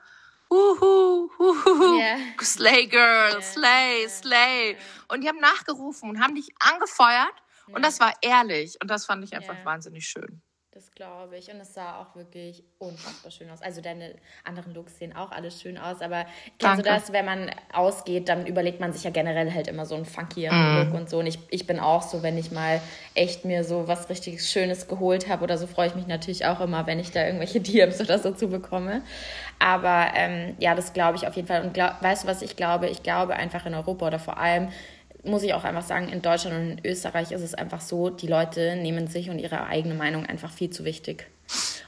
Uhu, uhu, yeah. Slay Girl, yeah. Slay, Slay. Und die haben nachgerufen und haben dich angefeuert. Yeah. Und das war ehrlich. Und das fand ich einfach wahnsinnig schön. Das glaube ich. Und es sah auch wirklich unfassbar schön aus. Also deine anderen Looks sehen auch alles schön aus. Aber kennst Danke. du das, wenn man ausgeht, dann überlegt man sich ja generell halt immer so einen funkieren mm. Look und so. Und ich, ich bin auch so, wenn ich mal echt mir so was richtig Schönes geholt habe oder so, freue ich mich natürlich auch immer, wenn ich da irgendwelche DMs oder so zu bekomme. Aber ähm, ja, das glaube ich auf jeden Fall. Und glaub, weißt du, was ich glaube? Ich glaube einfach in Europa oder vor allem muss ich auch einfach sagen, in Deutschland und in Österreich ist es einfach so, die Leute nehmen sich und ihre eigene Meinung einfach viel zu wichtig.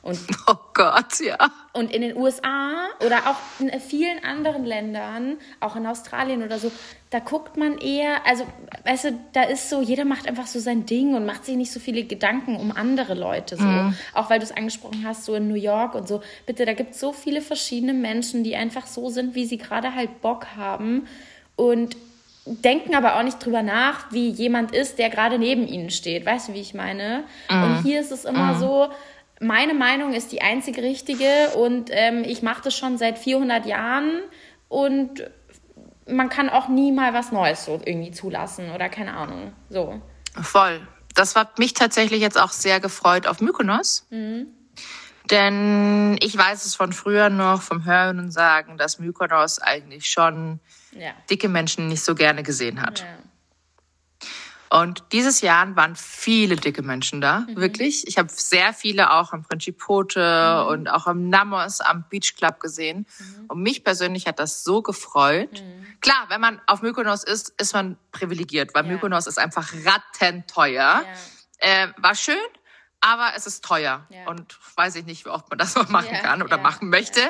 Und, oh Gott, ja. Und in den USA oder auch in vielen anderen Ländern, auch in Australien oder so, da guckt man eher, also, weißt du, da ist so, jeder macht einfach so sein Ding und macht sich nicht so viele Gedanken um andere Leute. So. Mhm. Auch weil du es angesprochen hast, so in New York und so. Bitte, da gibt es so viele verschiedene Menschen, die einfach so sind, wie sie gerade halt Bock haben. Und denken aber auch nicht drüber nach, wie jemand ist, der gerade neben ihnen steht. Weißt du, wie ich meine? Mhm. Und hier ist es immer mhm. so, meine Meinung ist die einzige richtige und ähm, ich mache das schon seit 400 Jahren und man kann auch nie mal was Neues so irgendwie zulassen oder keine Ahnung. So. Voll. Das hat mich tatsächlich jetzt auch sehr gefreut auf Mykonos. Mhm. Denn ich weiß es von früher noch vom Hören und Sagen, dass Mykonos eigentlich schon ja. dicke Menschen nicht so gerne gesehen hat. Ja. Und dieses Jahr waren viele dicke Menschen da, mhm. wirklich. Ich habe sehr viele auch am Principote mhm. und auch am Namos am Beach Club gesehen. Mhm. Und mich persönlich hat das so gefreut. Mhm. Klar, wenn man auf Mykonos ist, ist man privilegiert, weil ja. Mykonos ist einfach rattenteuer. Äh, war schön, aber es ist teuer ja. und weiß ich nicht, wie oft man das noch machen ja, kann oder ja, machen möchte.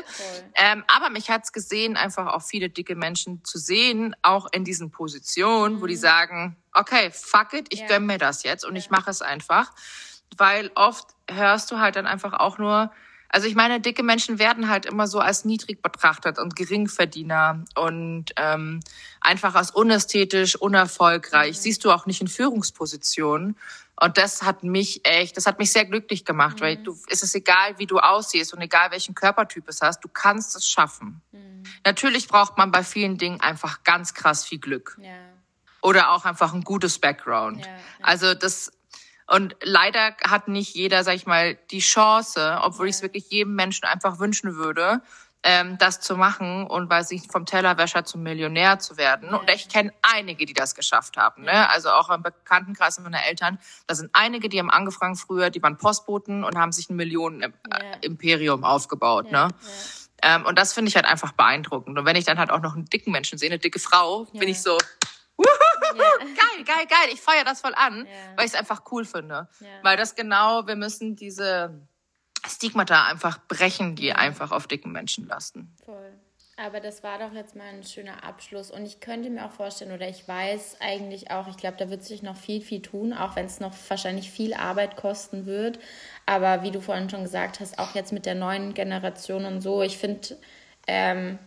Ähm, aber mich hat's gesehen, einfach auch viele dicke Menschen zu sehen, auch in diesen Positionen, mhm. wo die mhm. sagen, okay, fuck it, ich gönn mir das jetzt und ich mache es einfach. Weil oft hörst du halt dann einfach auch nur, also ich meine, dicke Menschen werden halt immer so als niedrig betrachtet und Geringverdiener und ähm, einfach als unästhetisch, unerfolgreich. Mhm. Siehst du auch nicht in Führungspositionen. Und das hat mich echt, das hat mich sehr glücklich gemacht, mhm. weil du, es ist egal, wie du aussiehst und egal welchen Körpertyp es hast, du kannst es schaffen. Mhm. Natürlich braucht man bei vielen Dingen einfach ganz krass viel Glück. Ja. Oder auch einfach ein gutes Background. Ja, ja. Also das, und leider hat nicht jeder, sag ich mal, die Chance, obwohl ich es wirklich jedem Menschen einfach wünschen würde, ähm, das zu machen und weil sich vom Tellerwäscher zum Millionär zu werden. Ja. Und ich kenne einige, die das geschafft haben. Ne? Also auch im Bekanntenkreis meiner Eltern. Da sind einige, die haben angefangen früher, die waren Postboten und haben sich ein Millionen-Imperium ja. aufgebaut. Ja. Ne? Ähm, und das finde ich halt einfach beeindruckend. Und wenn ich dann halt auch noch einen dicken Menschen sehe, eine dicke Frau, bin ich so, geil, geil, geil. Ich feiere das voll an, weil ich es einfach cool finde. Weil das genau, wir müssen diese Stigmata einfach brechen, die einfach auf dicken Menschen lasten. Voll. Aber das war doch jetzt mal ein schöner Abschluss. Und ich könnte mir auch vorstellen, oder ich weiß eigentlich auch, ich glaube, da wird sich noch viel, viel tun, auch wenn es noch wahrscheinlich viel Arbeit kosten wird. Aber wie du vorhin schon gesagt hast, auch jetzt mit der neuen Generation und so, ich finde, ähm,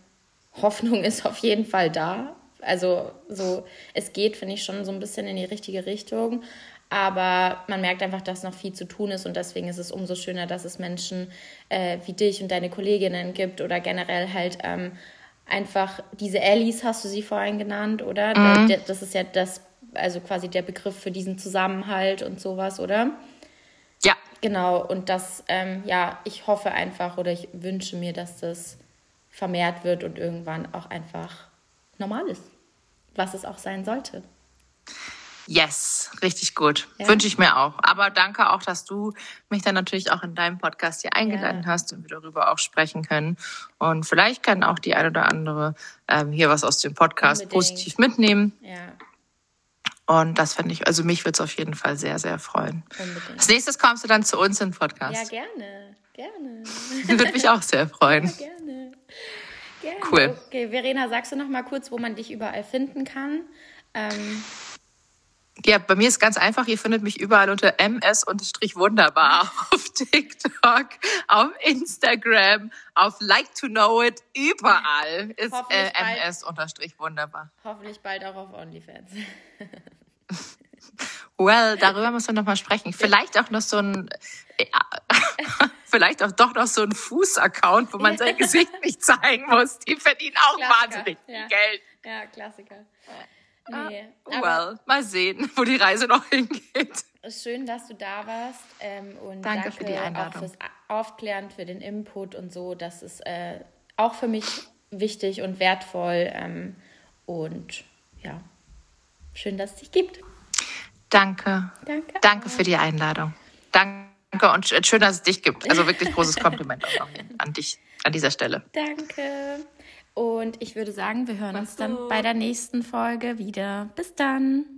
Hoffnung ist auf jeden Fall da. Also so, es geht, finde ich, schon so ein bisschen in die richtige Richtung. Aber man merkt einfach, dass noch viel zu tun ist und deswegen ist es umso schöner, dass es Menschen äh, wie dich und deine Kolleginnen gibt oder generell halt ähm, einfach diese Allies, hast du sie vorhin genannt, oder? Mhm. Das, das ist ja das, also quasi der Begriff für diesen Zusammenhalt und sowas, oder? Ja. Genau, und das, ähm, ja, ich hoffe einfach oder ich wünsche mir, dass das vermehrt wird und irgendwann auch einfach normal ist, was es auch sein sollte. Yes, richtig gut. Ja. Wünsche ich mir auch. Aber danke auch, dass du mich dann natürlich auch in deinem Podcast hier eingeladen ja. hast und wir darüber auch sprechen können. Und vielleicht kann auch die eine oder andere ähm, hier was aus dem Podcast Unbedingt. positiv mitnehmen. Ja. Und das fände ich, also mich würde es auf jeden Fall sehr, sehr freuen. Unbedingt. Als nächstes kommst du dann zu uns im Podcast. Ja, gerne. Gerne. würde mich auch sehr freuen. Ja, gerne. Gerne. Cool. Okay, Verena, sagst du noch mal kurz, wo man dich überall finden kann? Ähm, ja, bei mir ist ganz einfach. Ihr findet mich überall unter ms-wunderbar auf TikTok, auf Instagram, auf Like to Know It. Überall ist äh, ms-wunderbar. Hoffentlich bald auch auf OnlyFans. well, darüber müssen wir noch mal sprechen. Vielleicht auch noch so ein, äh, vielleicht auch doch noch so ein Fuß-Account, wo man sein Gesicht nicht zeigen muss. Die verdienen auch Klassiker. wahnsinnig viel ja. Geld. Ja, Klassiker. Nee, ah, well, mal sehen, wo die Reise noch hingeht. schön, dass du da warst. Ähm, und danke, danke, für die Einladung. auch fürs Aufklären, für den Input und so. Das ist äh, auch für mich wichtig und wertvoll. Ähm, und ja, schön, dass es dich gibt. Danke. Danke. Danke für die Einladung. Danke und schön, dass es dich gibt. Also wirklich großes Kompliment auch an dich an dieser Stelle. Danke. Und ich würde sagen, wir hören uns dann bei der nächsten Folge wieder. Bis dann.